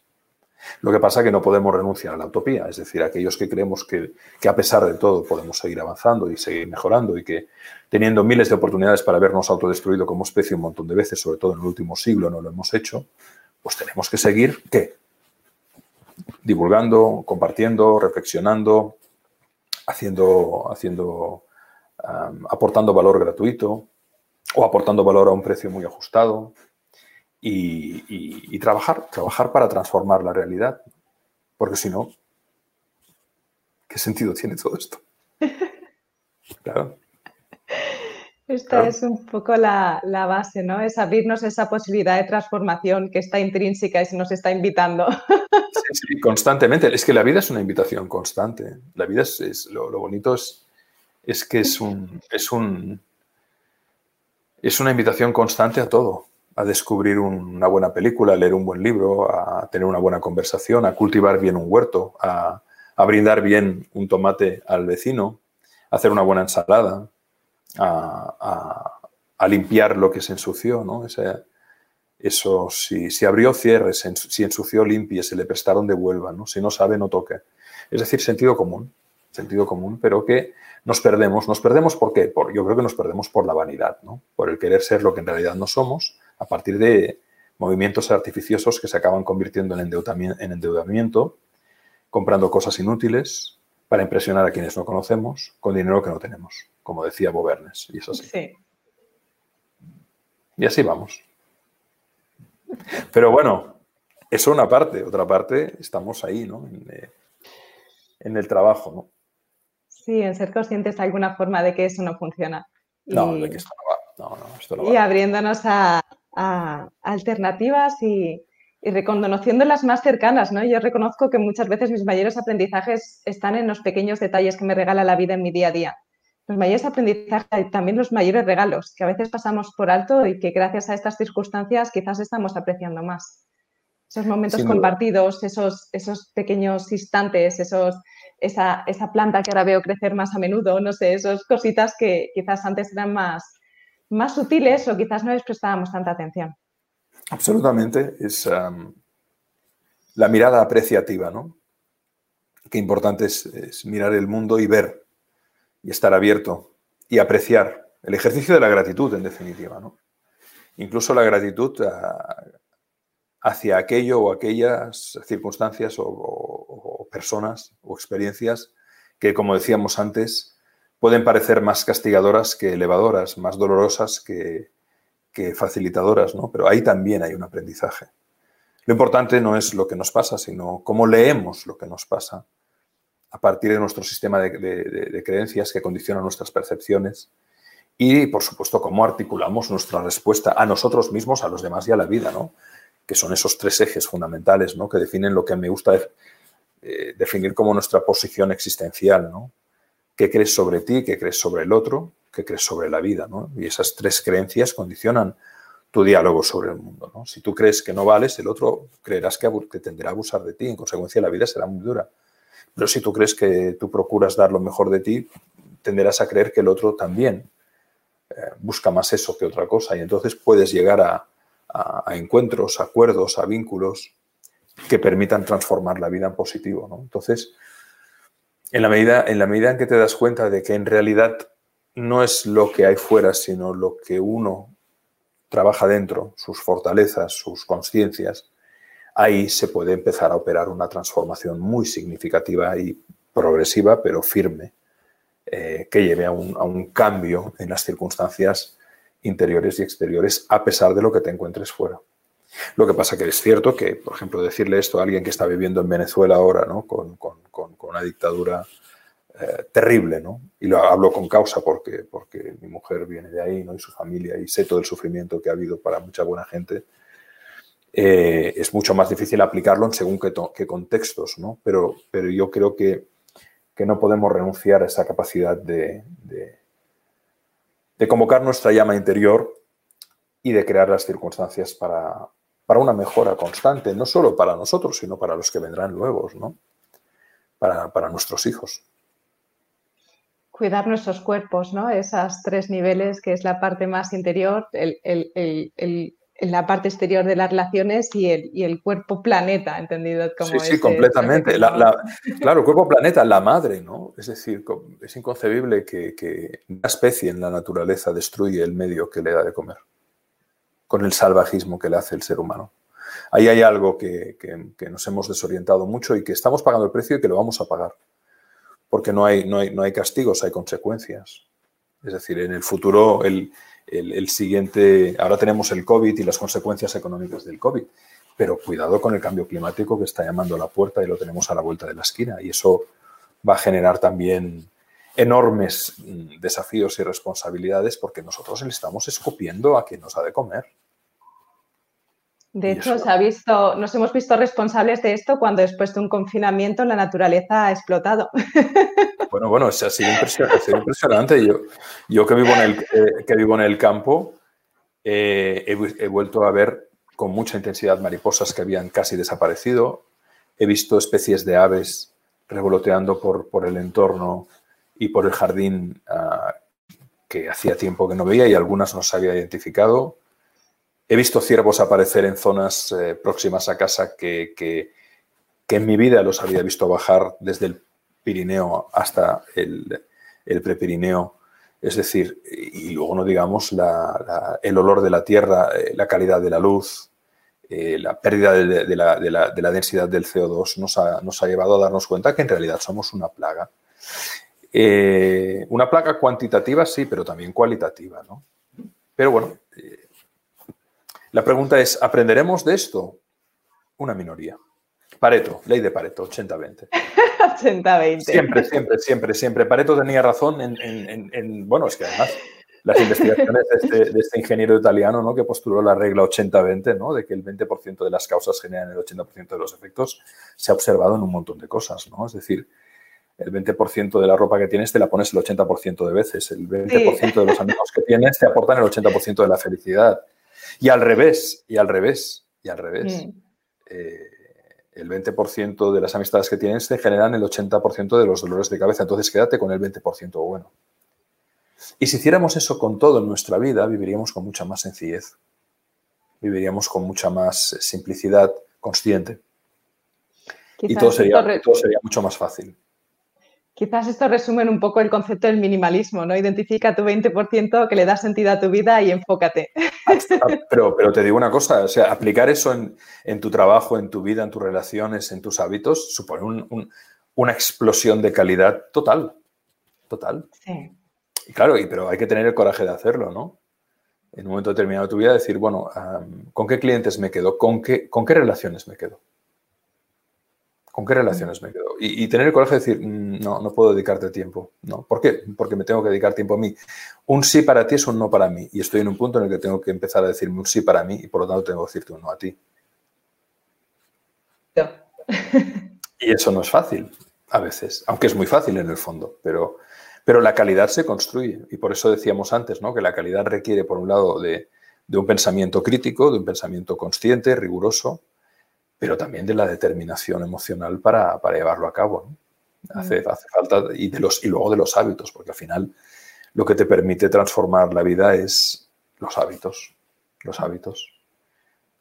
Lo que pasa es que no podemos renunciar a la utopía, es decir, aquellos que creemos que, que, a pesar de todo podemos seguir avanzando y seguir mejorando y que teniendo miles de oportunidades para habernos autodestruido como especie un montón de veces, sobre todo en el último siglo no lo hemos hecho, pues tenemos que seguir, ¿qué? Divulgando, compartiendo, reflexionando, haciendo, haciendo aportando valor gratuito o aportando valor a un precio muy ajustado y, trabajar, trabajar para transformar la realidad. Porque si no, ¿Qué sentido tiene todo esto? (laughs) Claro. Esta es un poco la, base, ¿no? Es abrirnos esa posibilidad de transformación que está intrínseca y se nos está invitando. (laughs) Sí, constantemente. Es que la vida es una invitación constante. La vida es, lo, bonito es, es que es un, es un es una invitación constante a todo, a descubrir una buena película, a leer un buen libro, a tener una buena conversación, a cultivar bien un huerto, a, brindar bien un tomate al vecino, a hacer una buena ensalada, a, limpiar lo que se ensució, ¿no? eso, si, abrió, cierre, si ensució, limpie, se le prestaron, devuelva, ¿no? Si no sabe, no toque. Es decir, sentido común, sentido común, pero que nos perdemos. ¿Nos perdemos por qué? Por, yo creo que nos perdemos por la vanidad, ¿no? Por el querer ser lo que en realidad no somos, a partir de movimientos artificiosos que se acaban convirtiendo en en endeudamiento comprando cosas inútiles para impresionar a quienes no conocemos con dinero que no tenemos como decía Bobernes, y eso sí. Y así vamos. Pero bueno, eso una parte. Otra parte, estamos ahí, ¿no? En, eh, el trabajo, ¿no? Sí, en ser conscientes de alguna forma de que eso no funciona. No, de que esto no va. No, no, esto no y abriéndonos a, alternativas y, y, reconociendo las más cercanas, ¿no? Yo reconozco que muchas veces mis mayores aprendizajes están en los pequeños detalles que me regala la vida en mi día a día los mayores aprendizajes y también los mayores regalos que a veces pasamos por alto y que gracias a estas circunstancias quizás estamos apreciando más. Esos momentos compartidos, esos, esos pequeños instantes, esos, esa, esa, planta que ahora veo crecer más a menudo, no sé, esas cositas que quizás antes eran más, más sutiles o quizás no les prestábamos tanta atención. Absolutamente. Es la mirada apreciativa, ¿no? Qué importante es mirar el mundo y ver y estar abierto y apreciar el ejercicio de la gratitud, en definitiva. ¿no? Incluso la gratitud ah, hacia aquello o aquellas circunstancias o, personas o experiencias que, como decíamos antes, pueden parecer más castigadoras que elevadoras, más dolorosas que, que facilitadoras, ¿no? Pero ahí también hay un aprendizaje. Lo importante no es lo que nos pasa, sino cómo leemos lo que nos pasa a partir de nuestro sistema de, creencias que condiciona nuestras percepciones y, por supuesto, cómo articulamos nuestra respuesta a nosotros mismos, a los demás y a la vida, ¿no? que son esos tres ejes fundamentales ¿no? que definen lo que me gusta eh, definir como nuestra posición existencial. ¿no? ¿Qué crees sobre ti? ¿Qué crees sobre el otro? ¿Qué crees sobre la vida? ¿no? Y esas tres creencias condicionan tu diálogo sobre el mundo. ¿no? Si tú crees que no vales, el otro creerás que, que tenderá a abusar de ti. En consecuencia, la vida será muy dura. Pero si tú crees que tú procuras dar lo mejor de ti, tenderás a creer que el otro también eh, busca más eso que otra cosa. Y entonces puedes llegar a, encuentros, a acuerdos, a vínculos que permitan transformar la vida en positivo. Entonces, en la, medida, en la medida en que te das cuenta de que en realidad no es lo que hay fuera, sino lo que uno trabaja dentro, sus fortalezas, sus conciencias, ahí se puede empezar a operar una transformación muy significativa y progresiva, pero firme, eh, que lleve a un, cambio en las circunstancias interiores y exteriores, a pesar de lo que te encuentres fuera. Lo que pasa que es cierto que, por ejemplo, decirle esto a alguien que está viviendo en Venezuela ahora, ¿no? con, una dictadura eh, terrible, ¿no? y lo hablo con causa porque, porque mi mujer viene de ahí ¿no? y su familia, y sé todo el sufrimiento que ha habido para mucha buena gente, eh, es mucho más difícil aplicarlo en según qué, contextos, ¿no? Pero, pero yo creo que, no podemos renunciar a esa capacidad de, de, convocar nuestra llama interior y de crear las circunstancias para, para, una mejora constante, no solo para nosotros, sino para los que vendrán luego, ¿no? Para, para nuestros hijos. Cuidar nuestros cuerpos, ¿no? Esas tres niveles, que es la parte más interior, el, el, la parte exterior de las relaciones y el, y el cuerpo planeta, entendido como Sí, sí, completamente. claro, el cuerpo planeta, la madre, ¿no? Es decir, es inconcebible que, una especie en la naturaleza destruye el medio que le da de comer, con el salvajismo que le hace el ser humano. Ahí hay algo que, que, nos hemos desorientado mucho y que estamos pagando el precio y que lo vamos a pagar. Porque no hay, no hay, no hay castigos, hay consecuencias. Es decir, en el futuro el, el, siguiente, ahora tenemos el COVID y las consecuencias económicas del COVID, pero cuidado con el cambio climático que está llamando a la puerta y lo tenemos a la vuelta de la esquina y eso va a generar también enormes mm, desafíos y responsabilidades porque nosotros le estamos escupiendo a quien nos ha de comer. De hecho, se ha visto, nos hemos visto responsables de esto cuando después de un confinamiento la naturaleza ha explotado. (laughs) Bueno, bueno, ha sido impresionante. Yo, yo que, vivo en el, eh, que vivo en el campo, eh, he, vuelto a ver con mucha intensidad mariposas que habían casi desaparecido. He visto especies de aves revoloteando por, por el entorno y por el jardín ah, que hacía tiempo que no veía y algunas no se había identificado. He visto ciervos aparecer en zonas eh, próximas a casa que, en mi vida los había visto bajar desde el Pirineo hasta el, Prepirineo. Es decir, y luego no digamos el olor de la tierra, eh, la calidad de la luz, eh, la pérdida de, la, densidad del CO2 nos ha, nos ha, llevado a darnos cuenta que en realidad somos una plaga. una plaga cuantitativa, sí, pero también cualitativa. ¿no? Pero bueno, la pregunta es, ¿aprenderemos de esto? Una minoría. Pareto, ley de Pareto, 80-20. 80-20. (laughs) Siempre, siempre, siempre, siempre. Pareto tenía razón en, bueno, es que además las investigaciones este, de este, ingeniero italiano ¿no? que postuló la regla 80-20, ¿no? de que el 20% de las causas generan el 80% de los efectos, se ha observado en un montón de cosas. ¿no? Es decir, el 20% de la ropa que tienes te la pones el 80% de veces, el 20% de los amigos que tienes te aportan el 80% de la felicidad. Y al revés, y al revés, y al revés. Mm. Eh, el 20% de las amistades que tienes te generan el 80% de los dolores de cabeza. Entonces quédate con el 20% bueno. Y si hiciéramos eso con todo en nuestra vida, viviríamos con mucha más sencillez. Viviríamos con mucha más simplicidad consciente. y todo sería, todo sería mucho más fácil. Quizás esto resume un poco el concepto del minimalismo, ¿no? Identifica tu 20% que le da sentido a tu vida y enfócate. (laughs) Pero, pero te digo una cosa, o sea, aplicar eso en, tu trabajo, en tu vida, en tus relaciones, en tus hábitos, supone una explosión de calidad total, total. Sí. Y claro, y, pero hay que tener el coraje de hacerlo, ¿no? En un momento determinado de tu vida decir, bueno, ¿con qué clientes me quedo? ¿Con qué, ¿Con qué relaciones me quedo? ¿Con qué relaciones me quedo? Y, tener el coraje de decir, mm, no, no puedo dedicarte tiempo. No. ¿Por qué? Porque me tengo que dedicar tiempo a mí. Un sí para ti es un no para mí. Y estoy en un punto en el que tengo que empezar a decirme un sí para mí y por lo tanto tengo que decirte un no a ti. Y eso no es fácil a veces, aunque es muy fácil en el fondo, pero, pero la calidad se construye. Y por eso decíamos antes ¿no? que la calidad requiere, por un lado, de, de un pensamiento crítico, de un pensamiento consciente, riguroso, pero también de la determinación emocional para, llevarlo a cabo. Hace, hace, falta, y, de los, y luego de los hábitos, porque al final lo que te permite transformar la vida es los hábitos, los hábitos.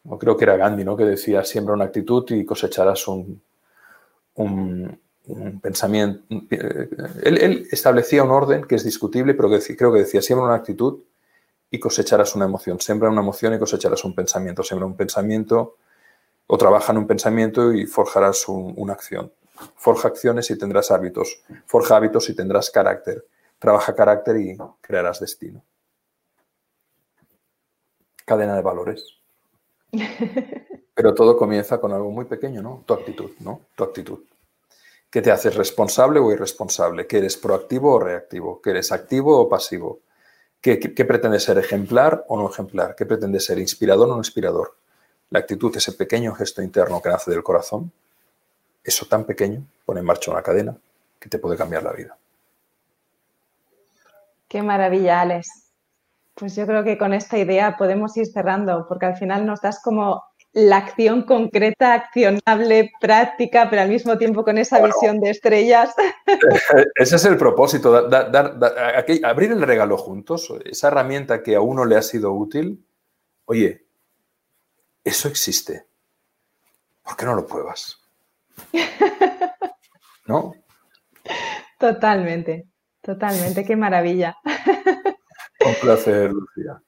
No creo que era Gandhi, ¿no? Que decía, siembra una actitud y cosecharás un, un, pensamiento. Él, establecía un orden que es discutible, pero que creo que decía, siembra una actitud y cosecharás una emoción. Siembra una emoción y cosecharás un pensamiento. Siembra un pensamiento o trabaja en un pensamiento y forjarás una acción. Forja acciones y tendrás hábitos. Forja hábitos y tendrás carácter. Trabaja carácter y crearás destino. Cadena de valores. (laughs) Pero todo comienza con algo muy pequeño, ¿no? Tu actitud, ¿no? Tu actitud. ¿Qué te haces responsable o irresponsable? ¿Que eres proactivo o reactivo? ¿Que eres activo o pasivo? ¿Qué, qué, qué pretendes ser ejemplar o no ejemplar? ¿Qué pretendes ser inspirador o no inspirador? La actitud, ese pequeño gesto interno que nace del corazón, eso tan pequeño pone en marcha una cadena que te puede cambiar la vida. Qué maravilla, Alex. Pues yo creo que con esta idea podemos ir cerrando, porque al final nos das como la acción concreta, accionable, práctica, pero al mismo tiempo con esa visión de estrellas. (laughs) Ese es el propósito, abrir el regalo juntos, esa herramienta que a uno le ha sido útil. Oye, eso existe. ¿Por qué no lo pruebas? (laughs) ¿No? Totalmente, totalmente, qué maravilla. (laughs) Un placer, Lucía.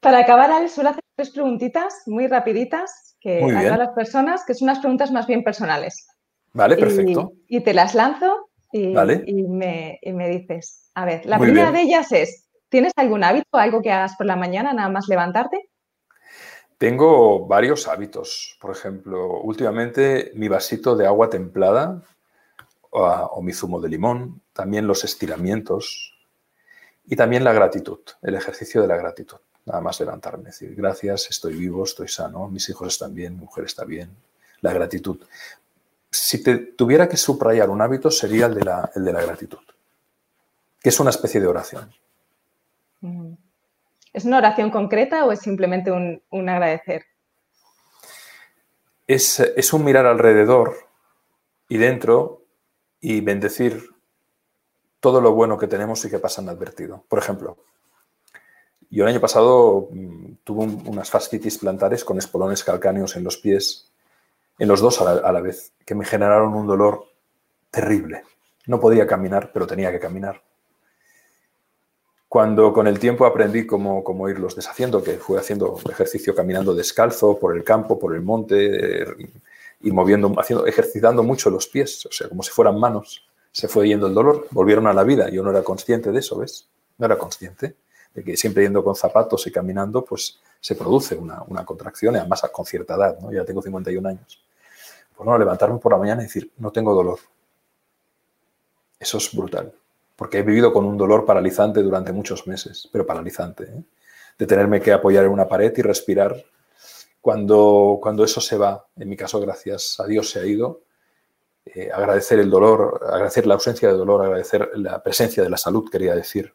Para acabar, Alex, suelo hacer tres preguntitas muy rapiditas que a las personas, que son unas preguntas más bien personales. Vale, perfecto. Y, te las lanzo y, me, dices, a ver, la primera de ellas es, ¿tienes algún hábito, algo que hagas por la mañana, nada más levantarte? Tengo varios hábitos. Por ejemplo, últimamente mi vasito de agua templada o, mi zumo de limón, también los estiramientos y también la gratitud, el ejercicio de la gratitud. Nada más levantarme, decir gracias, estoy vivo, estoy sano, mis hijos están bien, mi mujer está bien. La gratitud. Si te tuviera que subrayar un hábito sería el de la, el de la gratitud, que es una especie de oración. ¿Es una oración concreta o es simplemente un, agradecer? Es, un mirar alrededor y dentro y bendecir todo lo bueno que tenemos y que pasa inadvertido. Por ejemplo, yo el año pasado mm, tuve unas fascitis plantares con espolones calcáneos en los pies, en los dos a la, vez, que me generaron un dolor terrible. No podía caminar, pero tenía que caminar. Cuando con el tiempo aprendí cómo, cómo irlos deshaciendo, que fue haciendo ejercicio caminando descalzo por el campo, por el monte, y moviendo, haciendo, ejercitando mucho los pies, o sea, como si fueran manos. Se fue yendo el dolor, volvieron a la vida. Yo no era consciente de eso, ¿ves? No era consciente de que siempre yendo con zapatos y caminando, pues se produce una, una contracción, y además con cierta edad, ¿no? Ya tengo 51 años. Pues no, levantarme por la mañana y decir, no tengo dolor. Eso es brutal, porque he vivido con un dolor paralizante durante muchos meses, pero paralizante, ¿eh? de tenerme que apoyar en una pared y respirar cuando, cuando eso se va, en mi caso, gracias a Dios se ha ido, eh, agradecer el dolor, agradecer la ausencia de dolor, agradecer la presencia de la salud, quería decir.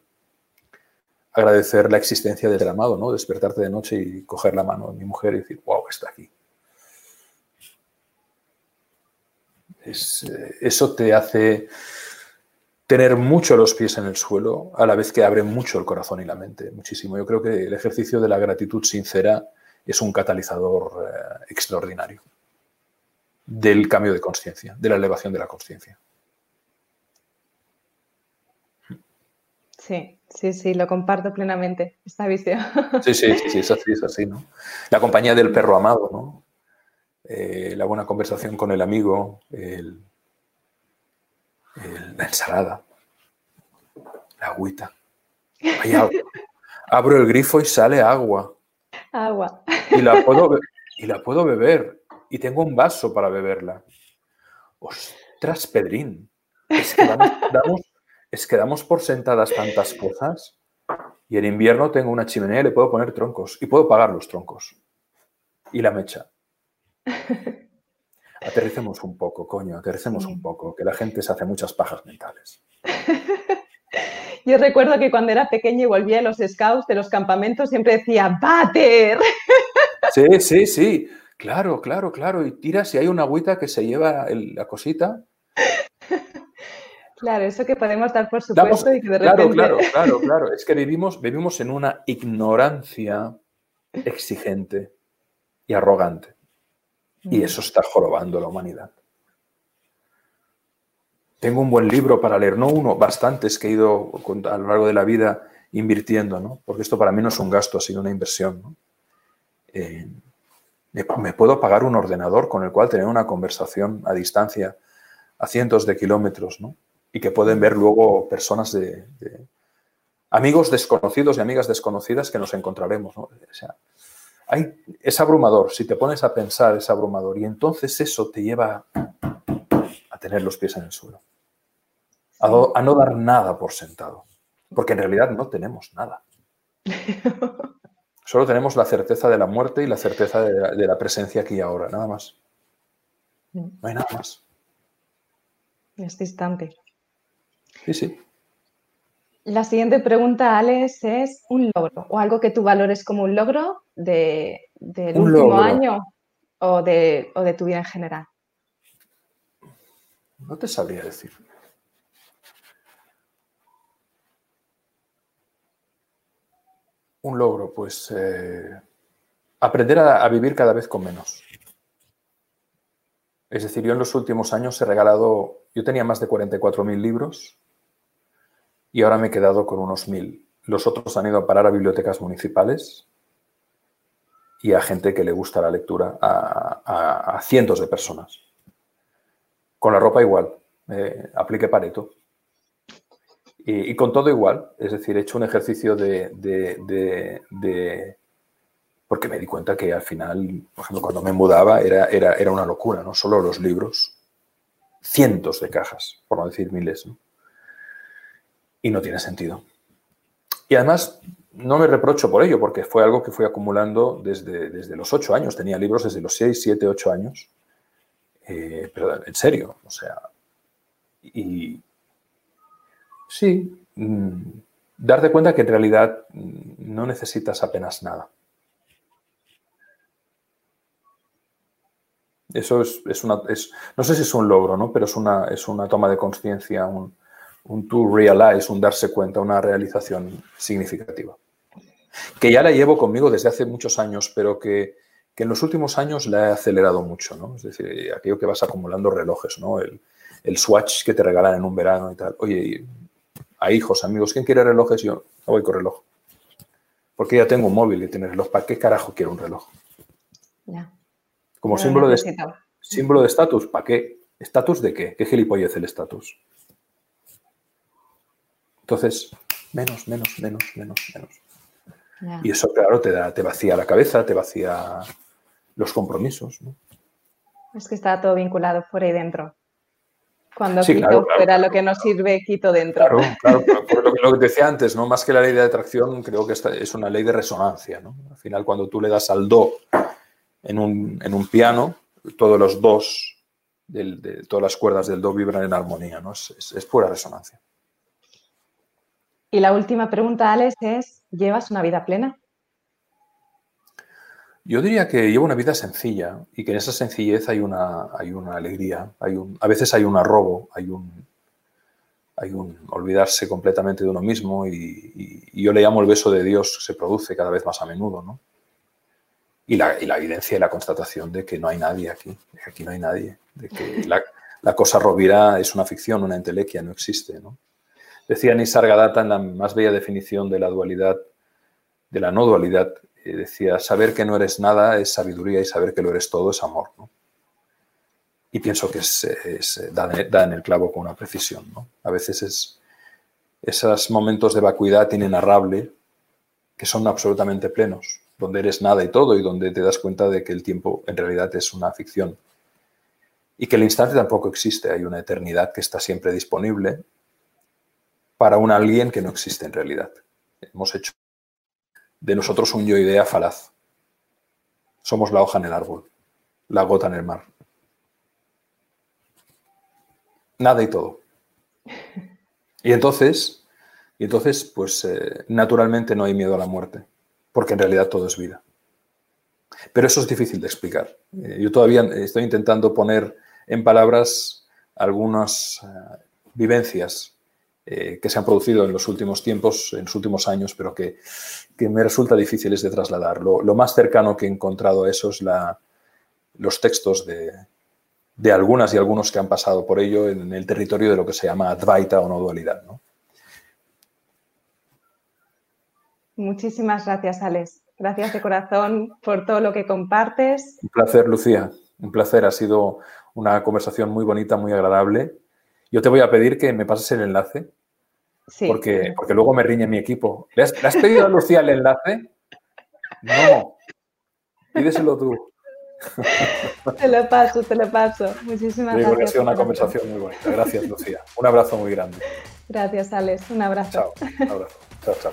Agradecer la existencia del amado, ¿no? Despertarte de noche y coger la mano de mi mujer y decir, wow, está aquí. Eh, eso te hace tener mucho los pies en el suelo, a la vez que abre mucho el corazón y la mente, muchísimo. Yo creo que el ejercicio de la gratitud sincera es un catalizador eh, extraordinario del cambio de conciencia, de la elevación de la conciencia. Sí, sí, sí, lo comparto plenamente, esta visión. Sí, sí, sí, es así, es así, ¿no? La compañía del perro amado, ¿no? Eh, la buena conversación con el amigo, la ensalada, la agüita. Hay agua. Abro el grifo y sale agua. Agua. Y la puedo, (laughs) y la puedo beber. Y tengo un vaso para beberla. Ostras, Pedrín. Es que (laughs) damos, es que damos por sentadas tantas cosas. Y en invierno tengo una chimenea y le puedo poner troncos. Y puedo pagar los troncos. Y la mecha. (laughs) Aterricemos un poco, coño, aterricemos un poco, que la gente se hace muchas pajas mentales. (laughs) Yo recuerdo que cuando era pequeña y volvía a los scouts de los campamentos siempre decía ¡Bater! (laughs) Sí, sí, sí. Claro, claro, claro. Y tira si hay una agüita que se lleva la cosita. (laughs) Claro, eso que podemos dar por supuesto y que de repente... Claro, claro, claro, claro. Es que vivimos, vivimos en una ignorancia exigente y arrogante. Y eso está jorobando la humanidad. Tengo un buen libro para leer, no uno, bastantes que he ido a lo largo de la vida invirtiendo, ¿no? porque esto para mí no es un gasto, ha sido una inversión. Eh, me puedo pagar un ordenador con el cual tener una conversación a distancia, a cientos de kilómetros, ¿no? y que pueden ver luego personas de, amigos desconocidos y amigas desconocidas que nos encontraremos. ¿no? O sea, hay, es abrumador, si te pones a pensar es abrumador y entonces eso te lleva a tener los pies en el suelo, a, no dar nada por sentado, porque en realidad no tenemos nada. (laughs) Solo tenemos la certeza de la muerte y la certeza de la, presencia aquí y ahora, nada más. No hay nada más. Es distante. Sí, sí. La siguiente pregunta, Alex, es un logro o algo que tú valores como un logro de, del último año o de, o de tu vida en general. No te sabría decir. Un logro, pues eh, aprender a, vivir cada vez con menos. Es decir, yo en los últimos años he regalado, yo tenía más de 44.000 libros y ahora me he quedado con unos 1.000. Los otros han ido a parar a bibliotecas municipales y a gente que le gusta la lectura, a cientos de personas. Con la ropa igual, eh, aplique Pareto. Y, con todo igual, es decir, he hecho un ejercicio de, Porque me di cuenta que al final, por ejemplo, cuando me mudaba era, era, era una locura, no solo los libros. cientos de cajas, por no decir miles. Y no tiene sentido. Y además, no me reprocho por ello, porque fue algo que fui acumulando desde, desde los ocho años. Tenía libros desde los seis, siete, ocho años. Eh, pero en serio, o sea. Y sí, mm, darte cuenta que en realidad mm, no necesitas apenas nada. Eso es, una, no sé si es un logro, ¿no? pero es una, es una toma de conciencia, un, un to realize, un darse cuenta, una realización significativa. Que ya la llevo conmigo desde hace muchos años, pero que, en los últimos años la he acelerado mucho, ¿no? Es decir, aquello que vas acumulando relojes, ¿no? El, swatch que te regalan en un verano y tal. Oye, a hijos, amigos, ¿quién quiere relojes? Yo no voy con reloj. Porque ya tengo un móvil y tiene reloj. ¿Para qué carajo quiero un reloj? Como símbolo de, símbolo de estatus, ¿para qué? ¿Estatus de qué? ¿Qué gilipollez el estatus? Entonces, menos, menos, menos, menos, menos. Y eso, claro, te, da, te vacía la cabeza, te vacía los compromisos. Es que está todo vinculado fuera y dentro. Cuando quito fuera lo que no sirve, quito dentro. Claro, claro, (laughs) por lo que, lo que decía antes, ¿no? Más que la ley de atracción, creo que esta es una ley de resonancia, ¿no? Al final, cuando tú le das al do en un, piano, todos los dos, de, todas las cuerdas del do vibran en armonía, ¿no? es pura resonancia. Y la última pregunta, Alex, es, ¿llevas una vida plena? Yo diría que llevo una vida sencilla y que en esa sencillez hay una, hay una alegría, hay un, a veces hay un arrobo, hay un, hay un olvidarse completamente de uno mismo y, yo le llamo el beso de Dios, se produce cada vez más a menudo, ¿no? Y la, evidencia y la constatación de que no hay nadie aquí, de que aquí no hay nadie, de que la, la cosa rovira es una ficción, una entelequia, no existe, ¿no? Decía Nisargadatta en la más bella definición de la dualidad, de la no dualidad, decía, saber que no eres nada es sabiduría y saber que lo eres todo es amor. Y pienso que es, da, en el clavo con una precisión. A veces es, esos momentos de vacuidad inenarrable que son absolutamente plenos, donde eres nada y todo y donde te das cuenta de que el tiempo en realidad es una ficción. Y que el instante tampoco existe, hay una eternidad que está siempre disponible para un alguien que no existe en realidad. Hemos hecho de nosotros un yo idea falaz. Somos la hoja en el árbol, la gota en el mar. Nada y todo. Y entonces, y entonces pues eh, naturalmente no hay miedo a la muerte, porque en realidad todo es vida. Pero eso es difícil de explicar. Eh, yo todavía estoy intentando poner en palabras algunas eh, vivencias eh, que se han producido en los últimos tiempos, en los últimos años, pero que, me resulta difíciles de trasladar. Lo, más cercano que he encontrado a eso es la, los textos de, de, algunas y algunos que han pasado por ello en el territorio de lo que se llama Advaita o no dualidad. Muchísimas gracias, Alex. Gracias de corazón por todo lo que compartes. Un placer, Lucía. Un placer. Ha sido una conversación muy bonita, muy agradable. Yo te voy a pedir que me pases el enlace porque, porque luego me riñe mi equipo. ¿Le has, pedido a Lucía el enlace? No. Pídeselo tú. (laughs) Te lo paso, te lo paso. Muchísimas gracias. Ha sido una conversación muy bonita. Gracias, Lucía. Un abrazo muy grande. Gracias, Alex. Un abrazo. Chao. Un abrazo. Chao, chao.